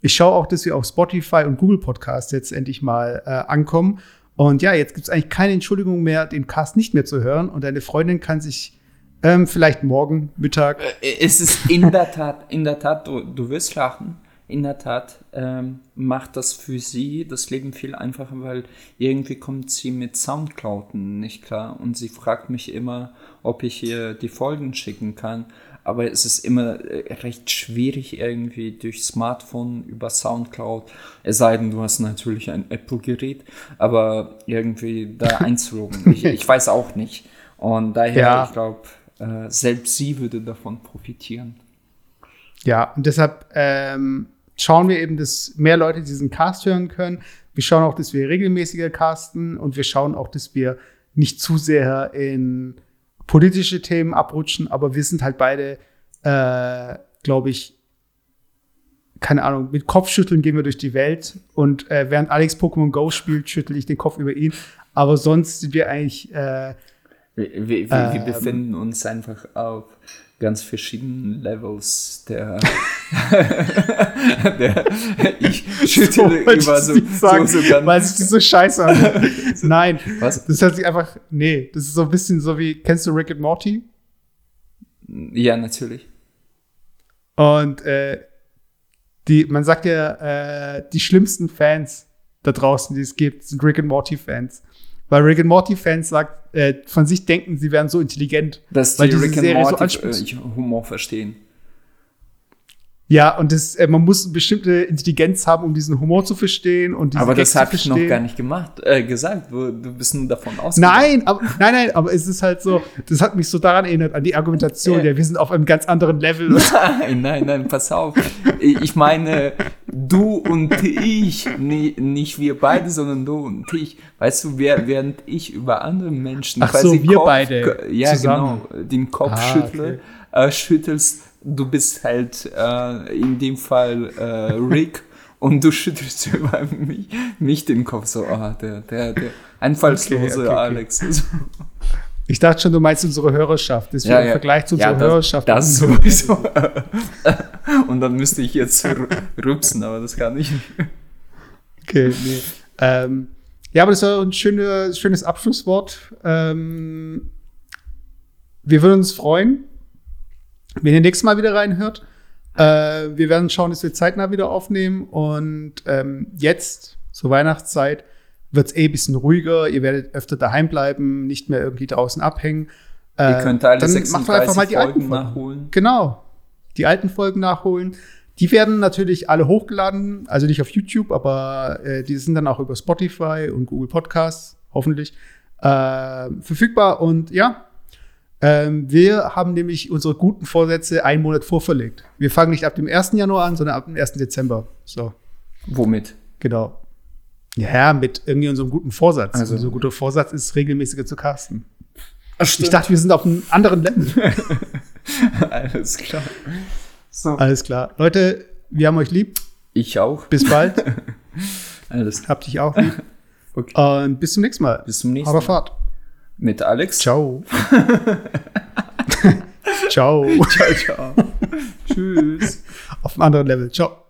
Ich schaue auch, dass wir auf Spotify und Google Podcasts jetzt endlich mal äh, ankommen. Und ja, jetzt gibt es eigentlich keine Entschuldigung mehr, den Cast nicht mehr zu hören. Und deine Freundin kann sich ähm, vielleicht morgen, Mittag. Äh, es ist in der Tat, in der Tat, du, du wirst lachen in der Tat ähm, macht das für sie das Leben viel einfacher, weil irgendwie kommt sie mit Soundcloud nicht klar und sie fragt mich immer, ob ich ihr die Folgen schicken kann. Aber es ist immer äh, recht schwierig irgendwie durch Smartphone über Soundcloud, es sei denn, du hast natürlich ein Apple-Gerät, aber irgendwie da einzuloggen. ich, ich weiß auch nicht. Und daher, ja. ich glaube, äh, selbst sie würde davon profitieren. Ja, und deshalb ähm, schauen wir eben, dass mehr Leute diesen Cast hören können. Wir schauen auch, dass wir regelmäßiger casten und wir schauen auch, dass wir nicht zu sehr in politische Themen abrutschen, aber wir sind halt beide, äh, glaube ich, keine Ahnung, mit Kopfschütteln gehen wir durch die Welt und äh, während Alex Pokémon Go spielt, schüttel ich den Kopf über ihn. Aber sonst sind wir eigentlich. Äh, wir, wir, wir, wir befinden uns einfach auf ganz verschiedenen Levels der, der ich schüttle so, über so, sagen, so, so ganz weil sich so scheiße an. Nein, was? Das hört sich einfach nee, das ist so ein bisschen so wie kennst du Rick and Morty? Ja, natürlich. Und äh, die man sagt ja äh, die schlimmsten Fans da draußen, die es gibt, sind Rick and Morty Fans. Weil Rick and Morty Fans sagt, äh, von sich denken, sie wären so intelligent. Dass weil die Rick and Morty so äh, Humor verstehen. Ja, und das, äh, man muss eine bestimmte Intelligenz haben, um diesen Humor zu verstehen und Aber das habe ich noch gar nicht gemacht, äh, gesagt. Du, du bist nur davon ausgegangen. Nein, aber, nein, nein, aber es ist halt so, das hat mich so daran erinnert, an die Argumentation, ja, ja wir sind auf einem ganz anderen Level. Nein, nein, nein, pass auf. Ich meine, du und ich, nee, nicht wir beide, sondern du und ich. Weißt du, während ich über andere Menschen Ach so, wir Kopf, beide ja, zusammen. genau, den Kopf ah, schüttle, okay. äh, schüttelst du bist halt äh, in dem Fall äh, Rick und du schüttelst über mich, mich den Kopf so, oh, der, der, der einfallslose okay, okay, Alex. Okay. Ich dachte schon, du meinst unsere Hörerschaft. Das ist ja, ja. im Vergleich zu unserer ja, das, Hörerschaft. Das sowieso. und dann müsste ich jetzt rübsen, aber das kann ich nicht. Okay, nee. Ähm, ja, aber das war ein schöne, schönes Abschlusswort. Ähm, wir würden uns freuen, wenn ihr nächstes Mal wieder reinhört, äh, wir werden schauen, dass wir zeitnah wieder aufnehmen. Und ähm, jetzt, zur Weihnachtszeit, wird es eh ein bisschen ruhiger. Ihr werdet öfter daheim bleiben, nicht mehr irgendwie draußen abhängen. Äh, ihr könnt alle dann 36 macht einfach mal die Folgen alten Folgen nachholen. Genau. Die alten Folgen nachholen. Die werden natürlich alle hochgeladen, also nicht auf YouTube, aber äh, die sind dann auch über Spotify und Google Podcasts, hoffentlich, äh, verfügbar. Und ja, ähm, wir haben nämlich unsere guten Vorsätze einen Monat vorverlegt. Wir fangen nicht ab dem 1. Januar an, sondern ab dem 1. Dezember. So, Womit? genau. Ja, mit irgendwie unserem guten Vorsatz. Also- Also, unser guter Vorsatz ist regelmäßiger zu casten. Ach, Ich dachte, wir sind auf einem anderen Level. alles klar. So. Alles klar. Leute, wir haben euch lieb. Ich auch. Bis bald. Alles klar. Hab dich auch lieb. Okay. Und bis zum nächsten Mal. Bis zum nächsten Aber Mal. Fahrt. Mit Alex. Ciao. ciao. Ciao, ciao. Tschüss. Auf einem anderen Level. Ciao.